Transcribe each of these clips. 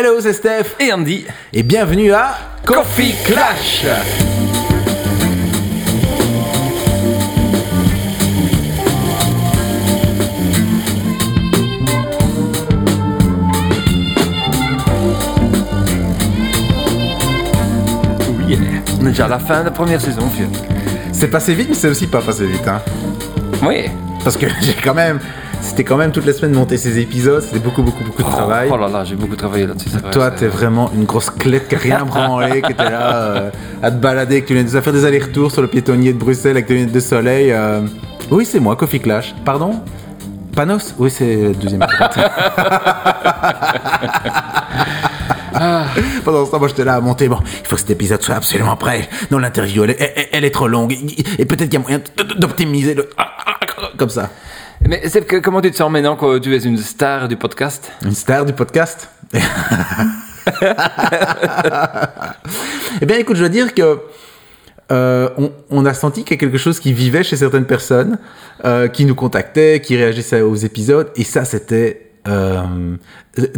Hello, c'est Steph et Andy. Et bienvenue à Coffee Clash Oh yeah. On est déjà à la fin de la première saison, vieux. C'est passé vite, mais c'est aussi pas passé vite, hein. Oui. Parce que j'ai quand même... C'était quand même toutes les semaines monter ces épisodes, c'était beaucoup, beaucoup, beaucoup de Oh, travail. Oh là là, j'ai beaucoup travaillé là-dessus. vrai, Toi, t'es vraiment une grosse clé qui a rien branlé, qui était là euh, à te balader, que tu venais de faire des allers-retours sur le piétonnier de Bruxelles avec tes lunettes de soleil. euh. Oui, c'est moi, Coffee Clash. Pardon? Panos? Oui, c'est le deuxième. Pendant ce temps, moi, j'étais là à monter. Bon, il faut que cet épisode soit absolument prêt. Non, l'interview, elle, est- elle- elle est trop longue. Et peut-être qu'il y a moyen d'optimiser le... Comme ça. Mais que- comment tu te sens maintenant que tu es une star du podcast? Une star du podcast? Eh bien, écoute, je veux dire que euh, on, on a senti qu'il y a quelque chose qui vivait chez certaines personnes, euh, qui nous contactaient, qui réagissaient aux épisodes, et ça, c'était euh,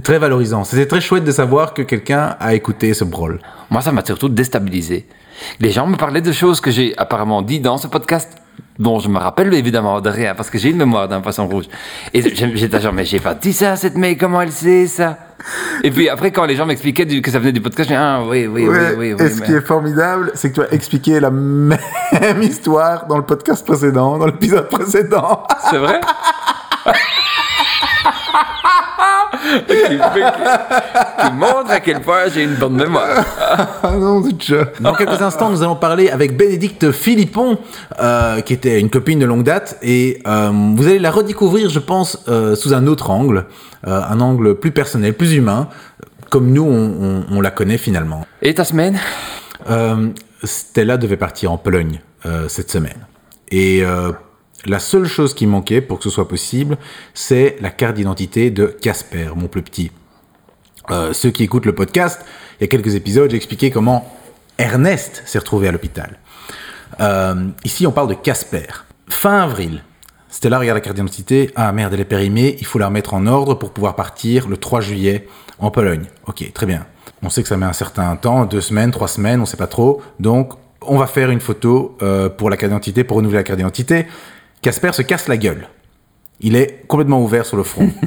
très valorisant. C'était très chouette de savoir que quelqu'un a écouté ce brol. Moi, ça m'a surtout déstabilisé. Les gens me parlaient de choses que j'ai apparemment dit dans ce podcast, dont je me rappelle évidemment de rien, parce que j'ai une mémoire d'un poisson rouge. Et j'ai- j'étais genre, mais j'ai pas dit ça à cette mec, comment elle sait ça? Et puis après, quand les gens m'expliquaient que ça venait du podcast, je dis, ah oui, oui, oui, oui. oui et ce qui est formidable, c'est que tu as expliqué la même histoire dans le podcast précédent, dans l'épisode précédent. C'est vrai? qui, qui montre à quel point j'ai une bonne mémoire. Ah non. Dans quelques instants, nous allons parler avec Bénédicte Philippon, euh, qui était une copine de longue date, et euh, vous allez la redécouvrir, je pense, euh, sous un autre angle, euh, un angle plus personnel, plus humain, comme nous, on, on- on la connaît finalement. Et ta semaine? Euh, Stella devait partir en Pologne euh, cette semaine. Et euh, la seule chose qui manquait pour que ce soit possible, c'est la carte d'identité de Casper, mon plus petit. Euh, ceux qui écoutent le podcast, il y a quelques épisodes, j'ai expliqué comment Ernest s'est retrouvé à l'hôpital. Euh, ici, on parle de Casper. Fin avril, Stella regarde la carte d'identité. Ah merde, elle est périmée. Il faut la remettre en ordre pour pouvoir partir le 3 juillet en Pologne. Ok, très bien. On sait que ça met un certain temps, deux semaines, trois semaines, on sait pas trop. Donc, on va faire une photo euh, pour la carte d'identité, pour renouveler la carte d'identité. Casper se casse la gueule. Il est complètement ouvert sur le front.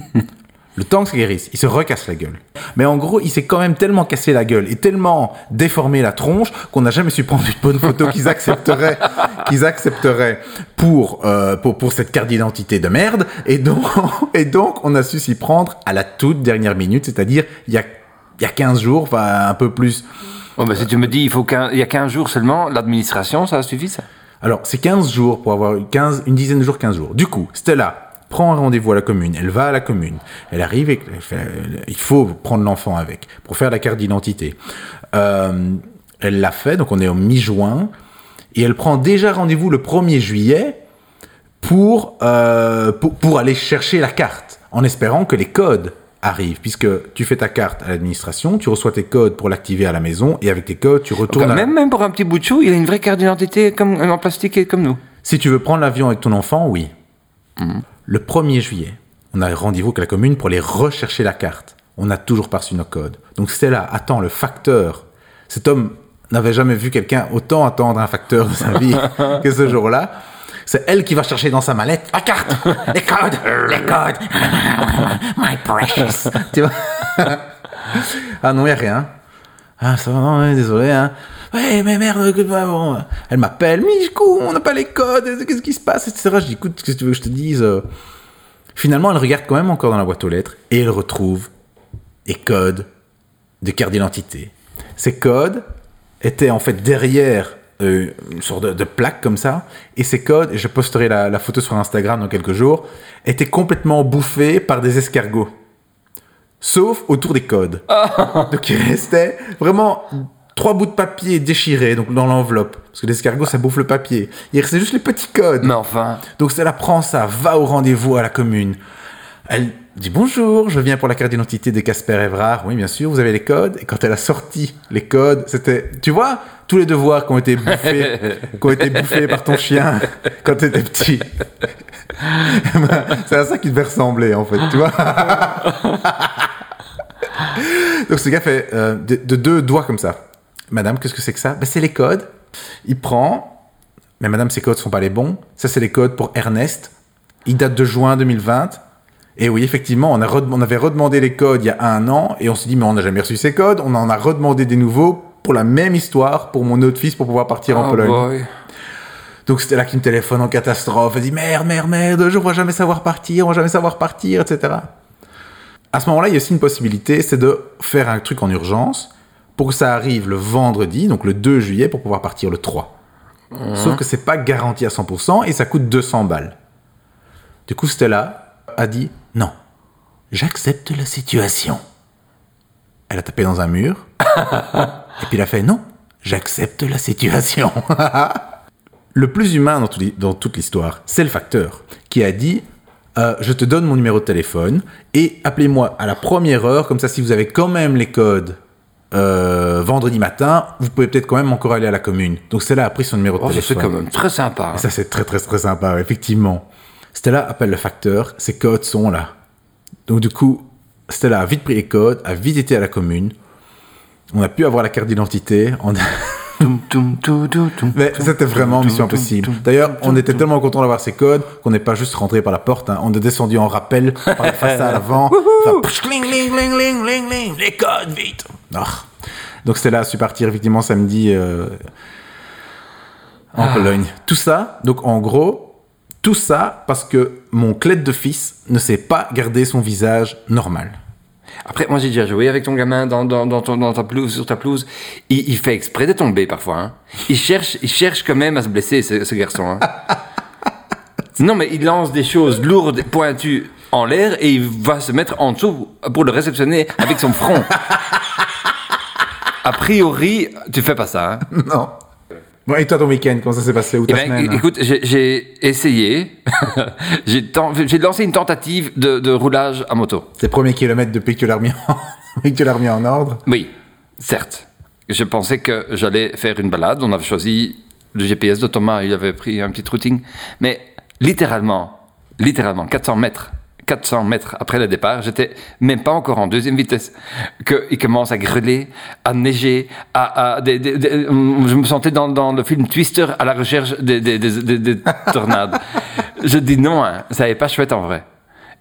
Le temps que ça guérisse, il se recasse la gueule. Mais en gros, il s'est quand même tellement cassé la gueule et tellement déformé la tronche qu'on n'a jamais su prendre une bonne photo qu'ils accepteraient, qu'ils accepteraient pour, euh, pour, pour cette carte d'identité de merde. Et donc, et donc, on a su s'y prendre à la toute dernière minute, c'est-à-dire il y a, il y a 15 jours, enfin un peu plus. Bon, ben, si tu me dis il faut qu'un- il y a 15 jours seulement, l'administration, ça suffit ça? Alors, c'est 15 jours pour avoir 15, une dizaine de jours, 15 jours. Du coup, Stella prend un rendez-vous à la commune, elle va à la commune, elle arrive et fait- il faut prendre l'enfant avec pour faire la carte d'identité. Euh, elle l'a fait, donc on est au mi-juin, et elle prend déjà rendez-vous le 1er juillet pour, euh, pour, pour aller chercher la carte, en espérant que les codes arrivent, puisque tu fais ta carte à l'administration, tu reçois tes codes pour l'activer à la maison, et avec tes codes, tu retournes à... même, même pour un petit bout de chou, il a une vraie carte d'identité comme, en plastique comme nous. Si tu veux prendre l'avion avec ton enfant, oui. Le 1er juillet, on a rendez-vous avec la commune pour aller rechercher la carte. On n'a toujours pas reçu nos codes. Donc Stella attend le facteur. Cet homme n'avait jamais vu quelqu'un autant attendre un facteur de sa vie que ce jour-là. C'est elle qui va chercher dans sa mallette la carte, les codes, les codes. My precious. Tu vois? Ah non, il a rien. Ah, ça va, non, désolé, hein. Ouais, mais merde, bon. Elle m'appelle, mais du coup, on n'a pas les codes, qu'est-ce qui se passe, etc. Je dis, écoute, qu'est-ce que tu veux que je te dise euh? Finalement, elle regarde quand même encore dans la boîte aux lettres et elle retrouve les codes de carte d'identité. Ces codes étaient en fait derrière euh, une sorte de, de plaque comme ça, et ces codes, et je posterai la, la photo sur Instagram dans quelques jours, étaient complètement bouffés par des escargots. Sauf autour des codes. Donc il restait vraiment trois bouts de papier déchirés donc dans l'enveloppe. Parce que l'escargot, ça bouffe le papier. Il restait juste les petits codes. Mais enfin, Donc Stella prend ça, va au rendez-vous à la commune. Elle dit bonjour, je viens pour la carte d'identité de Casper Evrard. Oui, bien sûr, vous avez les codes. Et quand elle a sorti les codes, c'était, tu vois, tous les devoirs qui ont été bouffés, qui ont été bouffés par ton chien quand tu étais petit. C'est à ça qu'il devait ressembler, en fait, tu vois. Donc ce gars fait euh, de, de deux doigts comme ça. Madame, qu'est-ce que c'est que ça? Ben, C'est les codes. Il prend, mais madame, ces codes sont pas les bons. Ça, c'est les codes pour Ernest. Il date de juin 2020. Et oui, effectivement, on, a red- on avait redemandé les codes il y a un an et on s'est dit, mais on n'a jamais reçu ces codes. On en a redemandé des nouveaux pour la même histoire pour mon autre fils pour pouvoir partir en Oh Pologne. boy. Donc c'était là qu'il me téléphone en catastrophe. Il dit merde, merde, merde, je ne vais jamais savoir partir, on va jamais savoir partir, etc. À ce moment-là, il y a aussi une possibilité, c'est de faire un truc en urgence pour que ça arrive le vendredi, donc le 2 juillet, pour pouvoir partir le 3. Sauf que c'est pas garanti à 100% et ça coûte 200 balles. Du coup, Stella a dit j'accepte la situation. Elle a tapé dans un mur et puis elle a fait non, j'accepte la situation. Le plus humain dans, tout l'hi- dans toute l'histoire, c'est le facteur qui a dit euh, Je te donne mon numéro de téléphone et appelez-moi à la première heure, comme ça, si vous avez quand même les codes euh, vendredi matin, vous pouvez peut-être quand même encore aller à la commune. Donc Stella a pris son numéro de Oh, ça, c'est téléphone. quand même très sympa. hein. Ça, c'est très, très, très sympa, effectivement. Stella appelle le facteur, ses codes sont là. Donc, du coup, Stella a vite pris les codes, a vite été à la commune. On a pu avoir la carte d'identité. On Mais c'était vraiment mission impossible. D'ailleurs, on était tellement content d'avoir ces codes qu'on n'est pas juste rentré par la porte. hein. On est descendu en rappel par la façade avant. Enfin, les codes, vite. Ah. Donc Stella a su partir effectivement samedi euh, en Ah. Pologne. Tout ça, donc en gros, tout ça parce que mon clède de fils ne sait pas garder son visage normal. Après, moi j'ai déjà joué avec ton gamin dans, dans, dans, ton- dans ta pelouse, sur ta pelouse. Il, il fait exprès de tomber parfois. hein. Il, cherche, il cherche quand même à se blesser, ce, ce garçon. hein. non, mais il lance des choses lourdes, pointues en l'air et il va se mettre en dessous pour le réceptionner avec son front. A priori, tu fais pas ça. hein. non. Bon, et toi ton week-end, comment ça s'est passé Ou Eh ta ben, semaine écoute, j'ai- essayé, j'ai lancé une tentative de, de roulage à moto. Tes premiers kilomètres depuis que tu l'as remis en, depuis que tu l'as remis en ordre Oui, certes. Je pensais que j'allais faire une balade. On avait choisi le GPS de Thomas, il avait pris un petit routing. Mais littéralement, littéralement, 400 mètres, 400 mètres après le départ, j'étais même pas encore en deuxième vitesse. Qu'il commence à greler, à neiger, à, à des- des- des- je me sentais dans, dans le film Twister à la recherche des, des- des- des- des tornades. je dis non, hein, ça n'est pas chouette en vrai.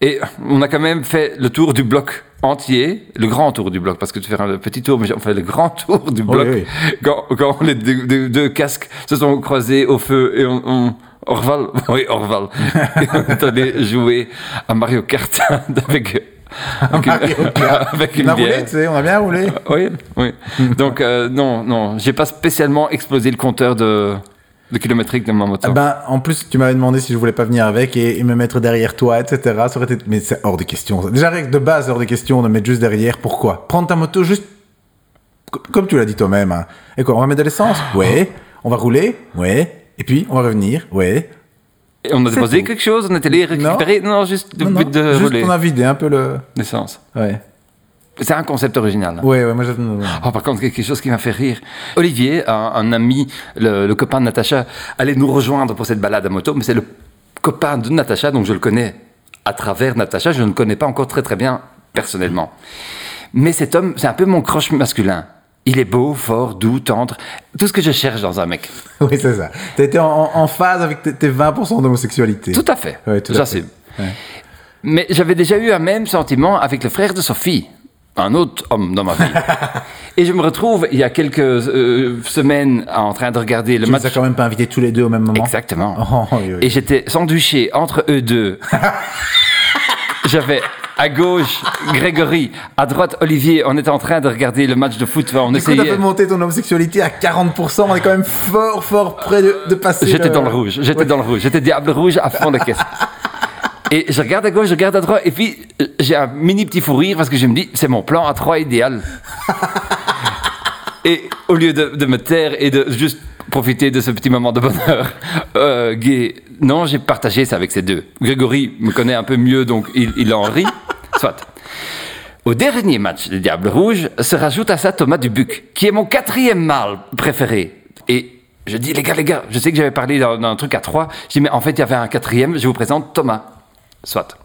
Et on a quand même fait le tour du bloc entier, le grand tour du bloc, parce que tu fais un petit tour, mais on fait le grand tour du bloc. oui. Quand, quand les deux, deux- deux casques se sont croisés au feu et on... on Orval, oui, Orval. On est allé jouer à Mario Kart avec, avec, Mario Kart. avec On une a roulé, tu sais, on a bien roulé. Oui, oui. Donc, euh, non, non, j'ai pas spécialement explosé le compteur de, de kilométrique de ma moto. Ah Ben, en plus, tu m'avais demandé si je voulais pas venir avec et, et me mettre derrière toi, etc. Ça aurait été... Mais c'est hors de question. Déjà, de base, hors de question de mettre juste derrière. Pourquoi? Prendre ta moto juste... co- Comme tu l'as dit toi-même. hein. Et quoi, on va mettre de l'essence? Ouais. On va rouler? Ouais. Et puis, on va revenir Ouais. Et on a déposé tout. quelque chose, on est allé récupérer, non, juste le Non, but non, de juste rouler on a vidé un peu le... l'essence. Ouais. C'est un concept original. hein. Ouais, moi, je... Oh, par contre, quelque chose qui m'a fait rire. Olivier, un, un ami, le, le copain de Natacha, allait nous rejoindre pour cette balade à moto, mais c'est le copain de Natacha, donc je le connais à travers Natacha, je ne le connais pas encore très très bien personnellement. Mais cet homme, c'est un peu mon croche masculin. Il est beau, fort, doux, tendre, tout ce que je cherche dans un mec. Oui, c'est ça. T'as été en, en- phase avec tes, tes 20% d'homosexualité. Tout à fait. Ouais, tout. Mais j'avais déjà eu un même sentiment avec le frère de Sophie, un autre homme dans ma vie. Et je me retrouve il y a quelques euh, semaines en train de regarder le Tu match. as quand même pas invités tous les deux au même moment Exactement. Oh, oui, oui. Et j'étais sandwiché entre eux deux. J'avais à gauche Grégory, à droite Olivier. On était en train de regarder le match de foot. On Du coup, t'as essayait. fait monter ton homosexualité à 40%. On est quand même fort, fort près de, de passer. J'étais dans le rouge. J'étais Ouais. dans le rouge. J'étais diable rouge à fond de caisse. Et je regarde à gauche, je regarde à droite, et puis euh, j'ai un mini petit fou rire parce que je me dis, c'est mon plan à trois idéal. et au lieu de, de me taire et de juste profiter de ce petit moment de bonheur euh, gay, non, j'ai partagé ça avec ces deux. Grégory me connaît un peu mieux, donc il, il en rit. Soit. Au dernier match des Diables Rouges se rajoute à ça Thomas Dubuc, qui est mon quatrième mâle préféré. Et je dis, les gars, les gars, je sais que j'avais parlé d'un d'un truc à trois. Je dis, mais en fait, il y avait un quatrième, je vous présente Thomas. Soit.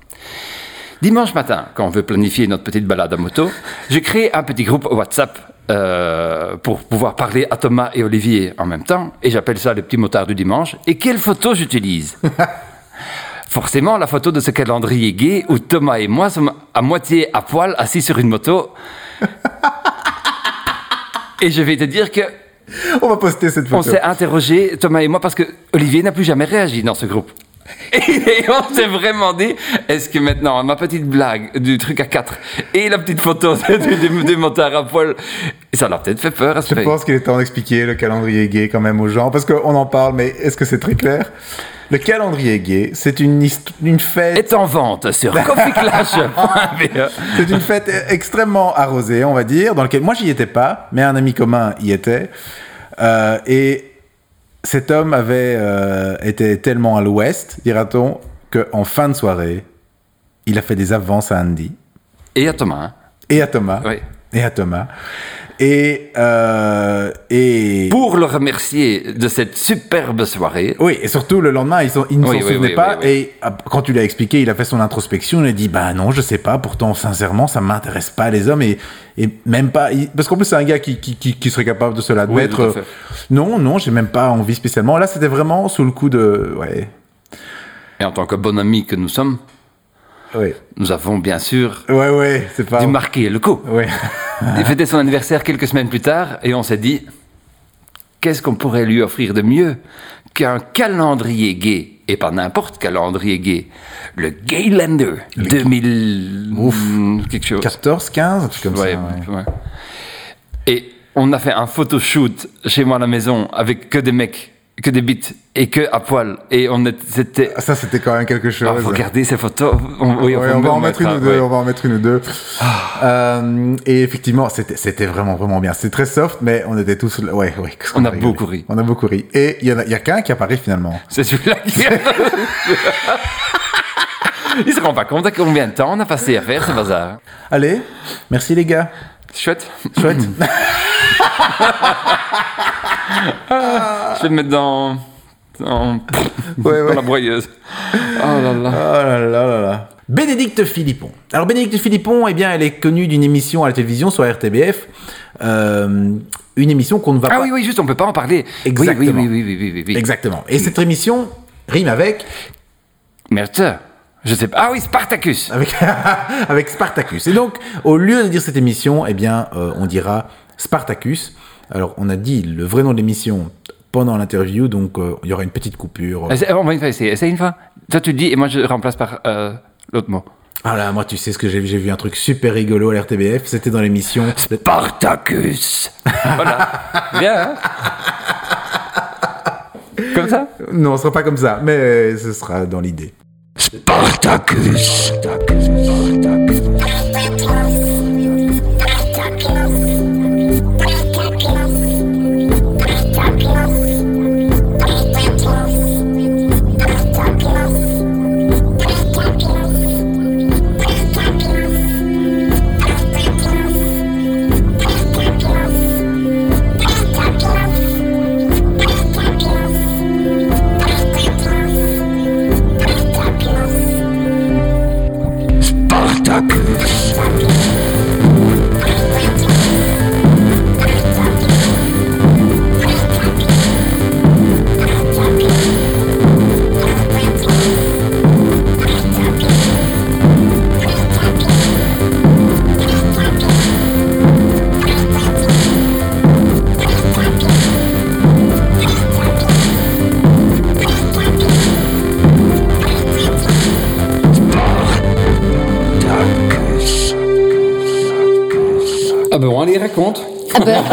Dimanche matin, quand on veut planifier notre petite balade à moto, je crée un petit groupe WhatsApp euh, pour pouvoir parler à Thomas et Olivier en même temps, et j'appelle ça les petits motards du dimanche. Et quelle photo j'utilise? Forcément, la photo de ce calendrier gay où Thomas et moi sommes à moitié à poil assis sur une moto. et je vais te dire que On va poster cette on photo. s'est interrogé, Thomas et moi, parce que Olivier n'a plus jamais réagi dans ce groupe. Et on s'est vraiment dit, est-ce que maintenant, ma petite blague du truc à 4 et la petite photo du, du, du moteur à poil, ça l'a peut-être fait peur à ce Je fait. pense qu'il est temps d'expliquer le calendrier gay quand même aux gens, parce qu'on en parle, mais est-ce que c'est très clair? Le calendrier gay, c'est une, fête Est en vente sur coffeeclash.be. C'est une fête extrêmement arrosée, on va dire, dans laquelle moi j'y étais pas, mais un ami commun y était. Euh, et cet homme avait euh, été tellement à l'ouest, dira-t-on, qu'en fin de soirée, il a fait des avances à Andy Et à Thomas. hein. et à Thomas. Oui. Et à Thomas. Et, euh, et Pour le remercier de cette superbe soirée, oui, et surtout le lendemain, ils, sont, ils ne Oui, s'en oui, souvenaient oui, pas. Et ah, quand tu l'as expliqué, il a fait son introspection. Il a dit Bah non, je sais pas. Pourtant, sincèrement, ça m'intéresse pas les hommes. Et, et même pas. Parce qu'en plus, c'est un gars qui, qui, qui, qui serait capable de se l'admettre. Non, non, j'ai même pas envie spécialement. Là, c'était vraiment sous le coup de. Ouais. et en tant que bon ami que nous sommes, Nous avons bien sûr ouais, ouais pas. dû marquer le coup. Ouais. Il fêtait son anniversaire quelques semaines plus tard et on s'est dit qu'est-ce qu'on pourrait lui offrir de mieux qu'un calendrier gay et pas n'importe calendrier gay, le Gaylander 2000 hmm, quelque chose. 14, 15, un truc comme Ouais, ça. ouais. Et on a fait un photoshoot chez moi à la maison avec que des mecs, que des bites et que à poil et on était c'était Ça, c'était quand même quelque chose. ah, faut regarder ces photos. On, oui, Ouais, faut on va en mettre une un, ou deux. ouais. On va en mettre une ou deux. Euh, et effectivement, c'était c'était vraiment vraiment bien. C'était très soft, mais on était tous. Ouais, ouais. On a beaucoup ri. On a beaucoup ri. Et il y en a, il y a qu'un qui apparaît finalement. C'est celui-là qui Il se rend pas compte à combien de temps on a passé à faire ce bazar. Allez, merci les gars. Chouette. Chouette. Je vais le mettre dans. dans, Ouais, dans ouais. la broyeuse. Oh là là. Oh là là là là. Bénédicte Philippon. Alors Bénédicte Philippon, eh bien, elle est connue d'une émission à la télévision sur RTBF. Euh, une émission qu'on ne va Ah pas. oui, oui, juste, on peut pas en parler. Exactement. Oui, oui, oui, oui, oui, oui, oui. Exactement. Et cette émission rime avec Merde. Je sais pas. Ah oui, Spartacus. avec, avec Spartacus. Et donc, au lieu de dire cette émission, eh bien, euh, on dira Spartacus. Alors, on a dit le vrai nom de l'émission pendant l'interview, donc euh, il y aura une petite coupure. Essaye- On va une fois essayer. Essaye une fois. Toi, tu le dis et moi, je remplace par euh, l'autre mot. Ah là, moi, tu sais ce que j'ai vu J'ai vu un truc super rigolo à l'RTBF. C'était dans l'émission. Spartacus. voilà. Bien, hein Comme ça? Non, ce sera pas comme ça, mais euh, ce sera dans l'idée. Spartacus. Ah Ah ben,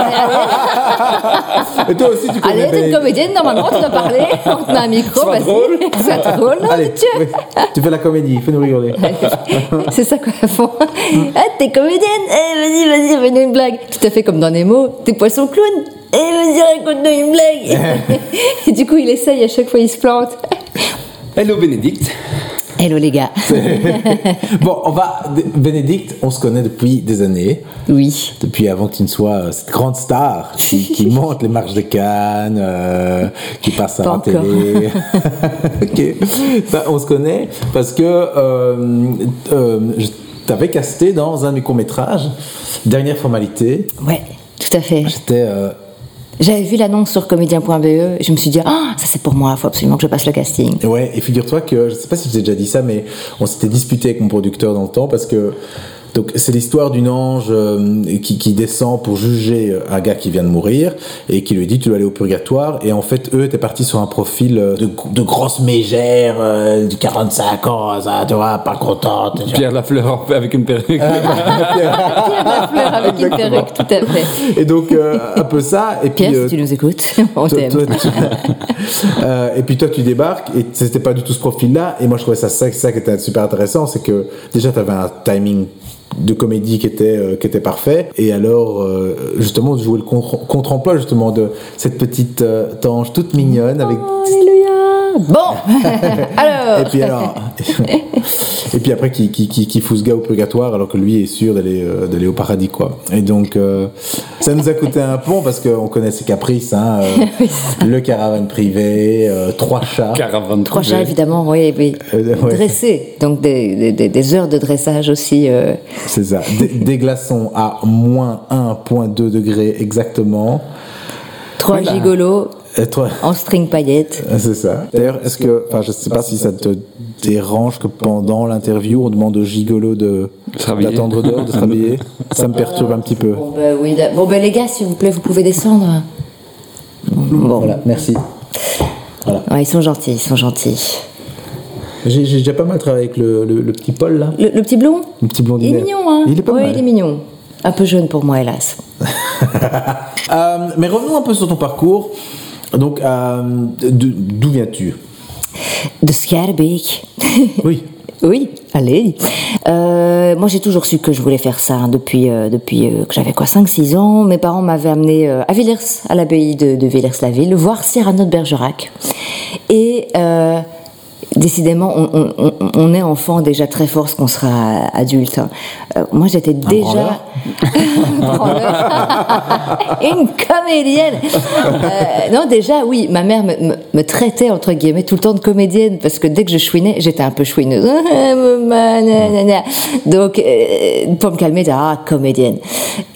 allez, Et toi aussi, tu allez, t'es une comédienne, normalement, tu dois parler. On te met un micro, vas-y. drôle. C'est drôle, non, Allez, tu oui, tu fais la comédie, fais-nous rigoler. C'est ça quoi, fond. Ah, t'es comédienne Eh, vas-y, vas-y, fais-nous une blague. Tout à fait comme dans Nemo, t'es poisson clown Eh, vas-y, raconte-nous une blague. Et du coup, il essaye, à chaque fois, il se plante. Hello Bénédicte. Hello les gars. bon, on va. Bénédicte, on se connaît depuis des années. Oui. Depuis avant que tu ne sois euh, cette grande star qui, qui monte les marches de Cannes, euh, qui passe à Pas la encore. télé. ok. Ça, on se connaît parce que euh, euh, je t'avais casté dans un de mes courts-métrages. Dernière formalité. Ouais, tout à fait. J'étais. J'avais vu l'annonce sur comédien.be, je me suis dit, ah, ça c'est pour moi, il faut absolument que je passe le casting. Ouais, et figure-toi que, je sais pas si je t'ai déjà dit ça, mais on s'était disputé avec mon producteur dans le temps parce que donc c'est l'histoire d'une ange euh, qui, qui descend pour juger euh, un gars qui vient de mourir et qui lui dit tu dois aller au purgatoire et en fait eux étaient partis sur un profil euh, de, de grosse mégère euh, du 45 ans ça tu vois pas contente Pierre Lafleur avec une perruque. Pierre Lafleur avec une perruque, tout à fait. et donc euh, un peu ça et puis Pierre, euh, si tu nous écoutes, on t'aime. toi, tu- Euh, et puis toi tu débarques et c'était pas du tout ce profil là et moi je trouvais ça ça, ça qui était super intéressant c'est que déjà tu avais un timing de comédie qui était euh, qui était parfait et alors euh, justement de jouer le contre- contre-emploi justement de cette petite euh, tange toute mignonne avec. Bon, alors. et puis alors et puis après qui, qui, qui, qui fout ce gars au purgatoire alors que lui est sûr d'aller euh, d'aller au paradis quoi et donc euh, ça nous a coûté un pont parce qu'on connaît ses caprices hein, euh, le caravane privé euh, trois chats Caravane Trois privée. chats, évidemment, oui, oui. Euh, ouais. Dressés, donc des, des- des- des heures de dressage aussi. euh, C'est ça. Des, des glaçons à moins 1,2 degrés exactement. trois Voilà. gigolos Et toi- en string paillettes. C'est ça. D'ailleurs, est-ce que, enfin, je sais pas si ça te dérange que pendant l'interview, on demande au gigolo de d'attendre dehors, de se rhabiller. Ça me perturbe un petit peu. Bon, ben oui. Bon, ben les gars, s'il vous plaît, vous pouvez descendre. Bon, Voilà, merci. Ouais, ils sont gentils, ils sont gentils. J'ai déjà pas mal travaillé avec le, le- le petit Paul là, Le, le petit blond le petit Il blondinet. est mignon, hein Il est pas Ouais, mal. il est mignon. Un peu jeune pour moi, hélas. Euh, mais revenons un peu sur ton parcours. Donc, euh, d'où viens-tu? De Schaerbeek. Oui. Oui, allez. Euh, moi, j'ai toujours su que je voulais faire ça hein, depuis, euh, depuis que j'avais quoi, 5-6 ans. Mes parents m'avaient amené à Villers, à l'abbaye de, de Villers-la-Ville, voir Cyrano de Bergerac. Et décidément, on, on- on- on est enfant déjà très fort ce qu'on sera adulte. hein. Euh, moi, j'étais déjà... Une comédienne Euh, Non, déjà, oui, ma mère me, me- me traitait, entre guillemets, tout le temps de comédienne, parce que dès que je chouinais, j'étais un peu chouineuse. Donc, euh, pour me calmer, elle ah, comédienne.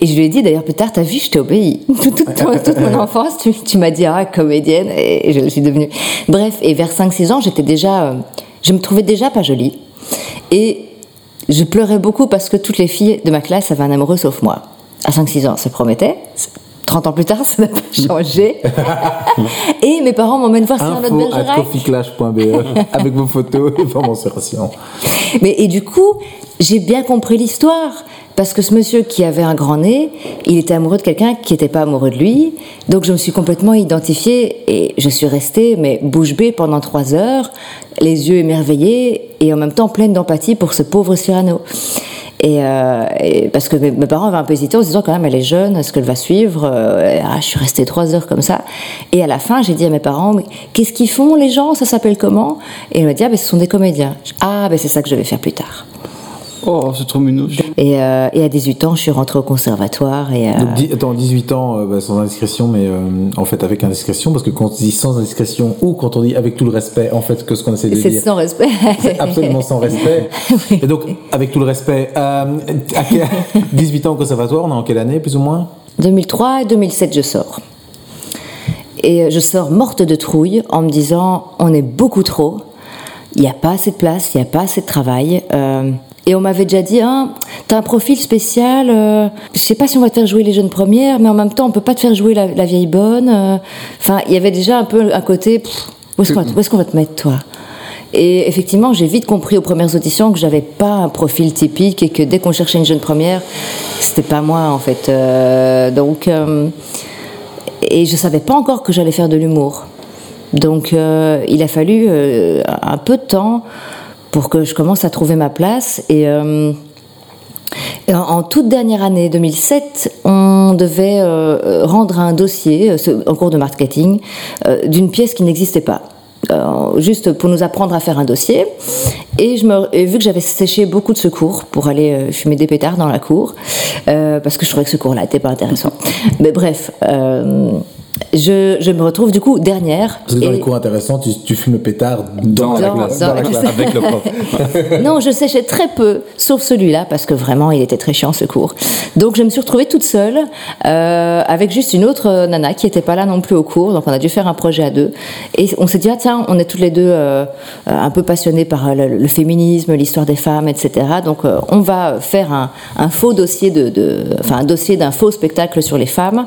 Et je lui ai dit, d'ailleurs, plus tard, t'as vu, je t'ai obéi. Toute, toute, toute mon enfance, tu, tu m'as dit, ah, comédienne, et je le suis devenue. Bref, et vers 5-6 ans, j'étais déjà... euh, je me trouvais déjà pas jolie. Et je pleurais beaucoup parce que toutes les filles de ma classe avaient un amoureux sauf moi. À 5-6 ans, ça promettait. 30 ans plus tard, ça n'a pas changé. et mes parents m'emmènent voir at Bergerac. coffeeclash.be avec vos photos et vos mensuration. Mais, et du coup, j'ai bien compris l'histoire. Parce que ce monsieur qui avait un grand nez, il était amoureux de quelqu'un qui n'était pas amoureux de lui. Donc je me suis complètement identifiée et je suis restée, mais bouche bée pendant trois heures, les yeux émerveillés et en même temps pleine d'empathie pour ce pauvre Cyrano. Et, euh, parce que mes, parents avaient un peu hésité en se disant quand même elle est jeune, est-ce qu'elle va suivre Euh, ah, Je suis restée trois heures comme ça. Et à la fin, j'ai dit à mes parents, qu'est-ce qu'ils font les gens? Ça s'appelle comment? Et elle m'a dit, ah ben ce sont des comédiens. Ah ben c'est ça que je vais faire plus tard. Oh, c'est trop mignon. Et, euh, et à 18 ans, je suis rentrée au conservatoire et euh, Donc, attends, 18 ans, euh, bah, sans indiscrétion, mais euh, en fait avec indiscrétion, parce que quand on dit sans indiscrétion ou quand on dit avec tout le respect, en fait, que ce qu'on essaie de c'est dire. sans respect. C'est absolument sans respect. Et donc, avec tout le respect, euh, à quel- 18 ans au conservatoire, on est en quelle année, plus ou moins? 2003 et 2007, je sors. Et je sors morte de trouille en me disant on est beaucoup trop, il n'y a pas assez de place, il n'y a pas assez de travail. euh, et on m'avait déjà dit, ah, t'as un profil spécial, euh, je sais pas si on va te faire jouer les jeunes premières, mais en même temps on peut pas te faire jouer la, la vieille bonne. euh. Enfin, il y avait déjà un peu un côté, pff, où est-ce qu'on va, te- va mettre toi? Et effectivement, j'ai vite compris aux premières auditions que j'avais pas un profil typique et que dès qu'on cherchait une jeune première, c'était pas moi en fait. Euh, donc, euh, et je savais pas encore que j'allais faire de l'humour. Donc, il a fallu un peu de temps pour que je commence à trouver ma place. Et, euh, en, toute dernière année 2007, on devait euh, rendre un dossier, euh, en cours de marketing, d'une pièce qui n'existait pas. juste pour nous apprendre à faire un dossier. Et, je me, et vu que j'avais séché beaucoup de secours pour aller fumer des pétards dans la cour, parce que je trouvais que ce cours-là n'était pas intéressant. Mais bref, je, je me retrouve du coup dernière. Parce que dans Et- les cours intéressants, tu, tu fumes le pétard dans, Dans la la classe. dans la Avec classe. avec le prof. non, je séchais très peu, sauf celui-là, parce que vraiment, il était très chiant ce cours. Donc, je me suis retrouvée toute seule, euh, avec juste une autre nana qui n'était pas là non plus au cours. Donc, on a dû faire un projet à deux. Et on s'est dit, ah tiens, on est toutes les deux euh, un peu passionnées par le, le féminisme, l'histoire des femmes, etc. Donc, euh, on va faire un, un faux dossier de, de- enfin, un dossier d'un faux spectacle sur les femmes.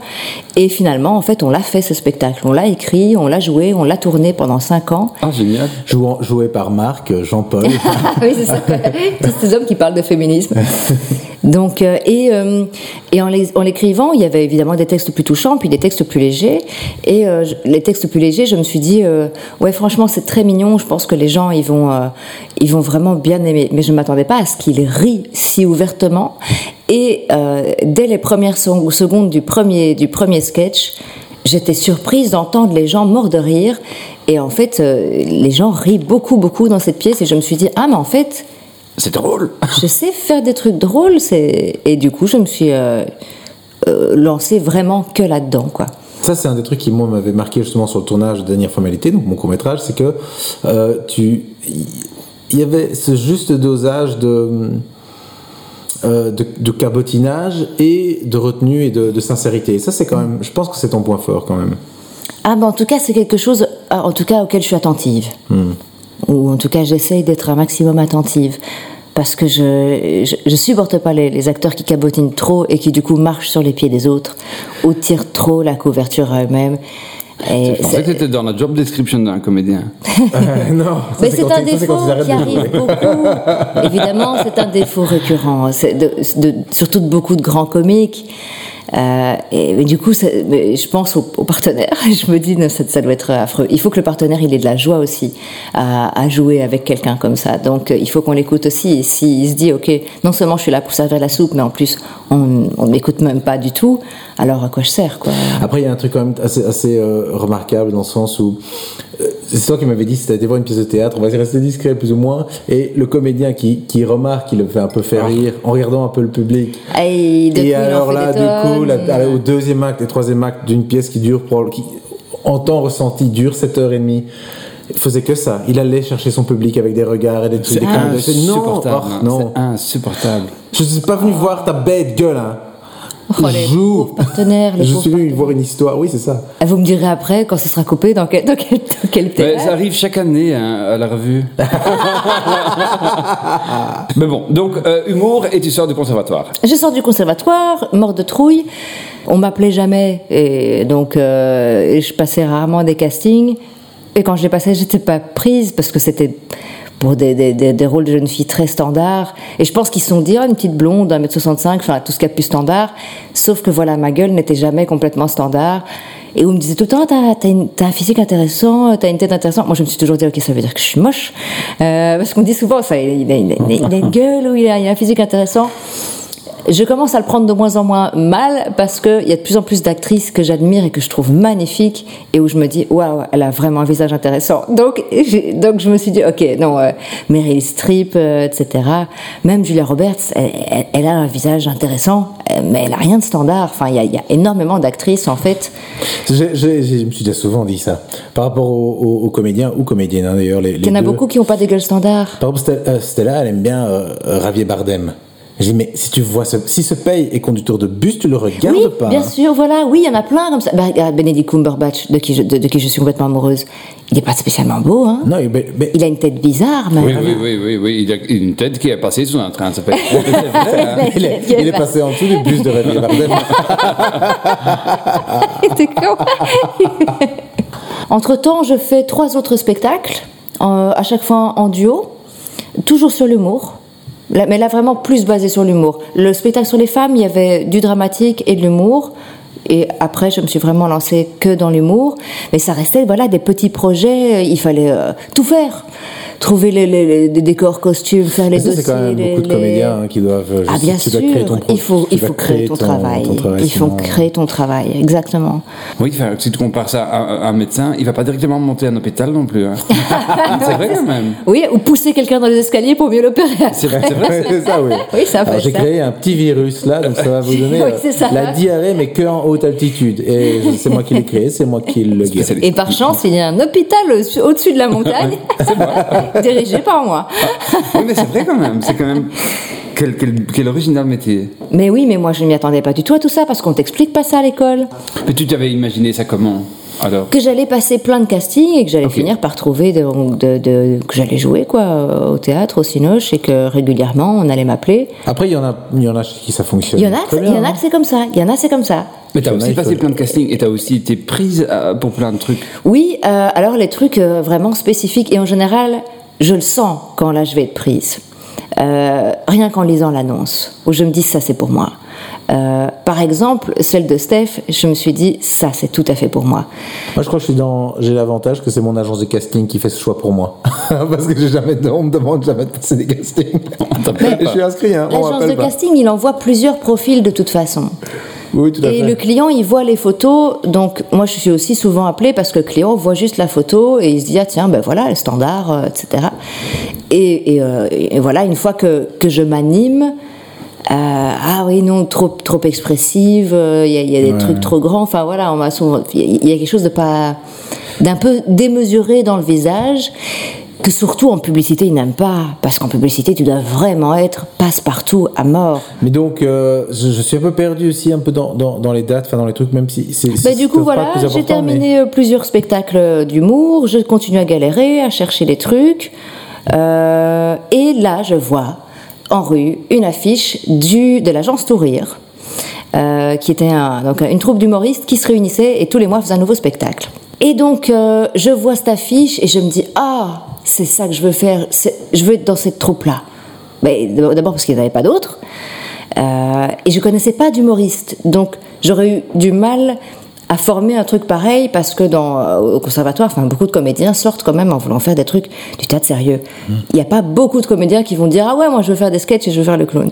Et finalement, en fait, on l'a fait ce spectacle. On l'a écrit, on l'a joué, on l'a tourné pendant cinq ans. Ah, génial. Jouant- joué par Marc, euh, Jean-Paul. oui, c'est ça. Tous ces hommes qui parlent de féminisme. Donc, euh, et, euh, et en l'écrivant, il y avait évidemment des textes plus touchants, puis des textes plus légers. Et euh, je- les textes plus légers, je me suis dit, euh, ouais, franchement, c'est très mignon. Je pense que les gens, ils vont, euh, ils vont vraiment bien aimer. Mais je ne m'attendais pas à ce qu'ils rient si ouvertement. Et euh, dès les premières sec- secondes du premier, du premier sketch, j'étais surprise d'entendre les gens morts de rire. Et en fait, euh, les gens rient beaucoup, beaucoup dans cette pièce. Et je me suis dit, ah, mais en fait, C'est drôle. je sais faire des trucs drôles. C'est... Et du coup, je me suis euh, euh, lancée vraiment que là-dedans, quoi. Ça, c'est un des trucs qui, moi, m'avait marqué justement sur le tournage de Dernière Formalité, donc mon court-métrage, c'est que euh, tu. Il y avait ce juste dosage de. Euh, de, de cabotinage et de retenue et de, de sincérité. Et ça, c'est quand même. Je pense que c'est ton point fort, quand même. Ah, ben en tout cas, c'est quelque chose, euh, en tout cas, auquel je suis attentive. Ou en tout cas, j'essaye d'être un maximum attentive. Parce que je, je, je supporte pas les, les acteurs qui cabotinent trop et qui, du coup, marchent sur les pieds des autres ou tirent trop la couverture à eux-mêmes. Et Je pensais que c'était dans la job description d'un comédien. non, ça, Mais c'est un ça, défaut arrêtent qui arrive beaucoup. Évidemment, c'est un défaut récurrent, de, de- surtout de beaucoup de grands comiques. Euh, et mais du coup, mais je pense au, au partenaire. Je me dis, non, ça, ça doit être affreux. Il faut que le partenaire, il ait de la joie aussi à, à jouer avec quelqu'un comme ça. Donc, euh, il faut qu'on l'écoute aussi. Et s'il se dit, ok, non seulement je suis là pour servir la soupe, mais en plus, on ne m'écoute même pas du tout. Alors, à quoi je sers, quoi? Après, il y a un truc quand même assez, assez euh, remarquable dans le sens où euh, c'est toi qui m'avais dit si tu été voir une pièce de théâtre, on va rester discret plus ou moins, et le comédien qui, qui remarque, qui le fait un peu faire rire en regardant un peu le public. Et, depuis, et alors là, du coup, au deuxième acte et troisième acte d'une pièce qui dure, qui, en temps ressenti, dure 7h30. Il faisait que ça. Il allait chercher son public avec des regards et des trucs. C'est non, insupportable. oh, non. C'est insupportable. Je suis pas venu voir ta bête gueule. Hein. Oh, les Joue. partenaires, les Je suis venu voir une histoire. Oui, c'est ça. Ah, Vous me direz après, quand ce sera coupé, dans quel, dans quel, dans quel théâtre ça arrive chaque année hein, à la revue. Mais bon, donc euh, humour et tu sors du conservatoire. Je sors du conservatoire, mort de trouille. On m'appelait jamais, et donc euh, je passais rarement des castings. Et quand je les passais, j'étais pas prise parce que c'était pour des, des, des, rôles de jeunes filles très standards. Et je pense qu'ils se sont dit, oh, une petite blonde, 1m65, enfin tout ce qu'il y a de plus standard. Sauf que voilà, ma gueule n'était jamais complètement standard. Et on me disait tout le temps, t'as, t'as, t'as un physique intéressant, t'as une tête intéressante. Moi, je me suis toujours dit, ok, ça veut dire que je suis moche. Euh, parce qu'on dit souvent ça, il a- il a une gueule ou il a, il a un physique intéressant. Je commence à le prendre de moins en moins mal parce qu'il y a de plus en plus d'actrices que j'admire et que je trouve magnifiques et où je me dis waouh, elle a vraiment un visage intéressant. Donc, donc je me suis dit ok, non, euh, Meryl Streep, euh, etc. Même Julia Roberts, elle, elle- elle a un visage intéressant, euh, mais elle a rien de standard. Enfin, il y a, il y a énormément d'actrices en fait. Je me suis déjà souvent dit ça. Par rapport aux, aux- aux comédiens ou comédiennes, hein, d'ailleurs. Les, les Il y en a deux. beaucoup qui n'ont pas des gueules standards. Par exemple, Stella, euh, Stella, elle aime bien euh, Javier Bardem. J'ai dit, mais si tu vois ce, si ce paye est conducteur de bus, tu le regardes Oui, pas. bien sûr, voilà, oui, il y en a plein comme ça. Bah, Benedict Cumberbatch, de qui, je, de, de qui je suis complètement amoureuse, il n'est pas spécialement beau, hein. Non, mais, mais- Il a une tête bizarre, mais. Oui, oui, oui, oui, oui. Il a une tête qui est passée sous un train. Ça vrai, hein. il, est, il est passé en dessous du bus de Bardem. T'es con. Entre-temps, je fais trois autres spectacles, euh, à chaque fois en duo, toujours sur l'humour. Mais là, vraiment plus basé sur l'humour. Le spectacle sur les femmes, il y avait du dramatique et de l'humour. Et après, je me suis vraiment lancée que dans l'humour. Mais ça restait, voilà, des petits projets. Il fallait euh, tout faire. Trouver les, les- les- des décors, costumes, faire les dossiers. c'est quand même les- beaucoup de comédiens hein, qui doivent. Ah sais, bien tu sûr, créer ton il faut, il faut créer ton, travail. ton travail, il faut sinon- créer ton travail, exactement. Oui, enfin, si tu compares ça à, à un médecin, il va pas directement monter un hôpital non plus. hein. c'est vrai quand même. Oui, ou pousser quelqu'un dans les escaliers pour mieux l'opérer. C'est vrai, c'est vrai. c'est ça, oui. Oui, ça Alors, j'ai ça. créé un petit virus là, donc ça va vous donner Oui, euh, c'est ça. la diarrhée, mais que en haute altitude. Et c'est moi qui l'ai créé, c'est moi qui le guéris. Et par chance, il y a un hôpital au- au-dessus de la montagne, dirigé par moi. Oui, mais c'est vrai quand même. C'est quand même. Quel, quel, quel original métier. Mais oui, mais moi je ne m'y attendais pas du tout à tout ça parce qu'on t'explique pas ça à l'école. Mais tu t'avais imaginé ça comment alors? Que j'allais passer plein de castings et que j'allais finir par trouver de, de- de- que j'allais jouer quoi au théâtre, au cinoche et que régulièrement on allait m'appeler. Après, il y en a, il y en a chez qui ça fonctionne. Il y en a, il y en a hein. que c'est comme ça. Il y en a c'est comme ça. Mais t'as aussi passé plein de castings et t'as aussi été prise euh, pour plein de trucs. Oui, euh, alors les trucs euh, vraiment spécifiques et en général, je le sens quand là je vais être prise. Euh, rien qu'en lisant l'annonce, où je me dis ça c'est pour moi. Euh, par exemple, celle de Steph, je me suis dit ça c'est tout à fait pour moi. Moi, je crois que je suis dans. J'ai l'avantage que c'est mon agence de casting qui fait ce choix pour moi. Parce que j'ai jamais de- on me demande jamais de passer des castings. Je suis inscrit, hein. L'agence de pas. casting, il envoie plusieurs profils de toute façon. Oui, tout à Et fait. le client, il voit les photos. Donc, moi, je suis aussi souvent appelée parce que le client voit juste la photo et il se dit, ah tiens, ben voilà, le standard, euh, etc. Et, et, euh, et voilà, une fois que, que je m'anime, euh, ah oui, non, trop, trop expressive, euh, il y, a- il y a des Ouais. trucs trop grands. Enfin, voilà, on m'a souvent. Il y, y a quelque chose de pas. d'un peu démesuré dans le visage. Que surtout en publicité, ils n'aiment pas. Parce qu'en publicité, tu dois vraiment être passe-partout à mort. Mais donc, euh, je, je suis un peu perdu aussi, un peu dans, dans, dans les dates, enfin dans les trucs, même si c'est. Bah, du coup, voilà, j'ai terminé euh, plusieurs spectacles d'humour, je continue à galérer, à chercher les trucs. Euh, et là, je vois en rue une affiche du, de l'agence Tourir, euh, qui était un- donc une troupe d'humoristes qui se réunissait et tous les mois faisait un nouveau spectacle. Et donc, euh, je vois cette affiche et je me dis, ah, c'est ça que je veux faire, je veux être dans cette troupe-là. Mais D'abord parce qu'il n'y en avait pas d'autres. Euh, et je connaissais pas d'humoriste. Donc j'aurais eu du mal à former un truc pareil parce que dans, euh, au conservatoire, enfin, beaucoup de comédiens sortent quand même en voulant faire des trucs du théâtre sérieux. Il n'y a pas beaucoup de comédiens qui vont dire Ah ouais, moi je veux faire des sketchs et je veux faire le clown.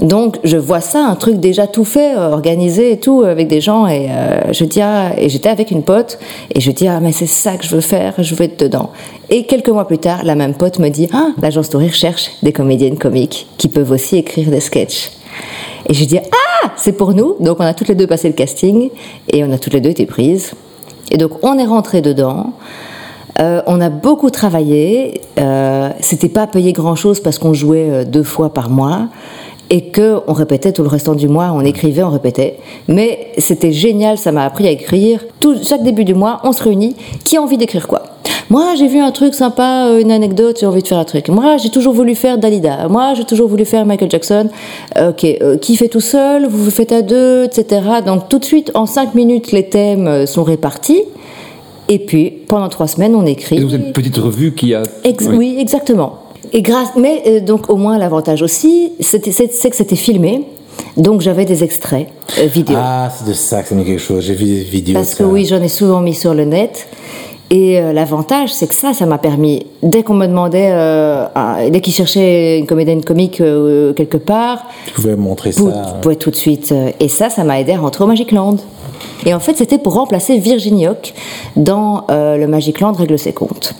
Donc je vois ça, un truc déjà tout fait, euh, organisé et tout, avec des gens, et euh, je dis ah, et j'étais avec une pote, et je dis ah mais c'est ça que je veux faire, je veux être dedans. Et quelques mois plus tard, la même pote me dit ah l'agence Tourir cherche des comédiennes comiques qui peuvent aussi écrire des sketchs. Et je dis ah c'est pour nous, donc on a toutes les deux passé le casting et on a toutes les deux été prises. Et donc on est rentré dedans. Euh, on a beaucoup travaillé. Euh, C'était pas payé grand chose parce qu'on jouait deux fois par mois et que on répétait tout le restant du mois. On écrivait, on répétait. Mais c'était génial. Ça m'a appris à écrire. Tout, chaque début du mois, on se réunit. Qui a envie d'écrire quoi? Moi, j'ai vu un truc sympa, euh, une anecdote. J'ai envie de faire un truc. Moi, j'ai toujours voulu faire Dalida. Moi, j'ai toujours voulu faire Michael Jackson. Euh, ok, euh, qui fait tout seul? Vous vous faites à deux, etc. Donc tout de suite, en cinq minutes, les thèmes sont répartis. Et puis, pendant trois semaines, on écrit. Et donc cette petite revue qui a. Ex- oui. exactement. Et grâce, mais euh, donc au moins l'avantage aussi, c'était- c'est que c'était filmé, donc j'avais des extraits euh, vidéo. Ah, c'est de ça que ça me quelque chose. J'ai vu des vidéos. Parce que oui, j'en ai souvent mis sur le net. Et euh, l'avantage, c'est que ça, ça m'a permis, dès qu'on me demandait, euh, un- dès qu'ils cherchaient une comédienne comique euh, quelque part, Tu pouvais montrer ça. pour être tout de suite. euh, Et ça, ça m'a aidé à rentrer au Magic Land. Et en fait, c'était pour remplacer Virginie Hoc dans euh, le Magic Land Règle ses comptes.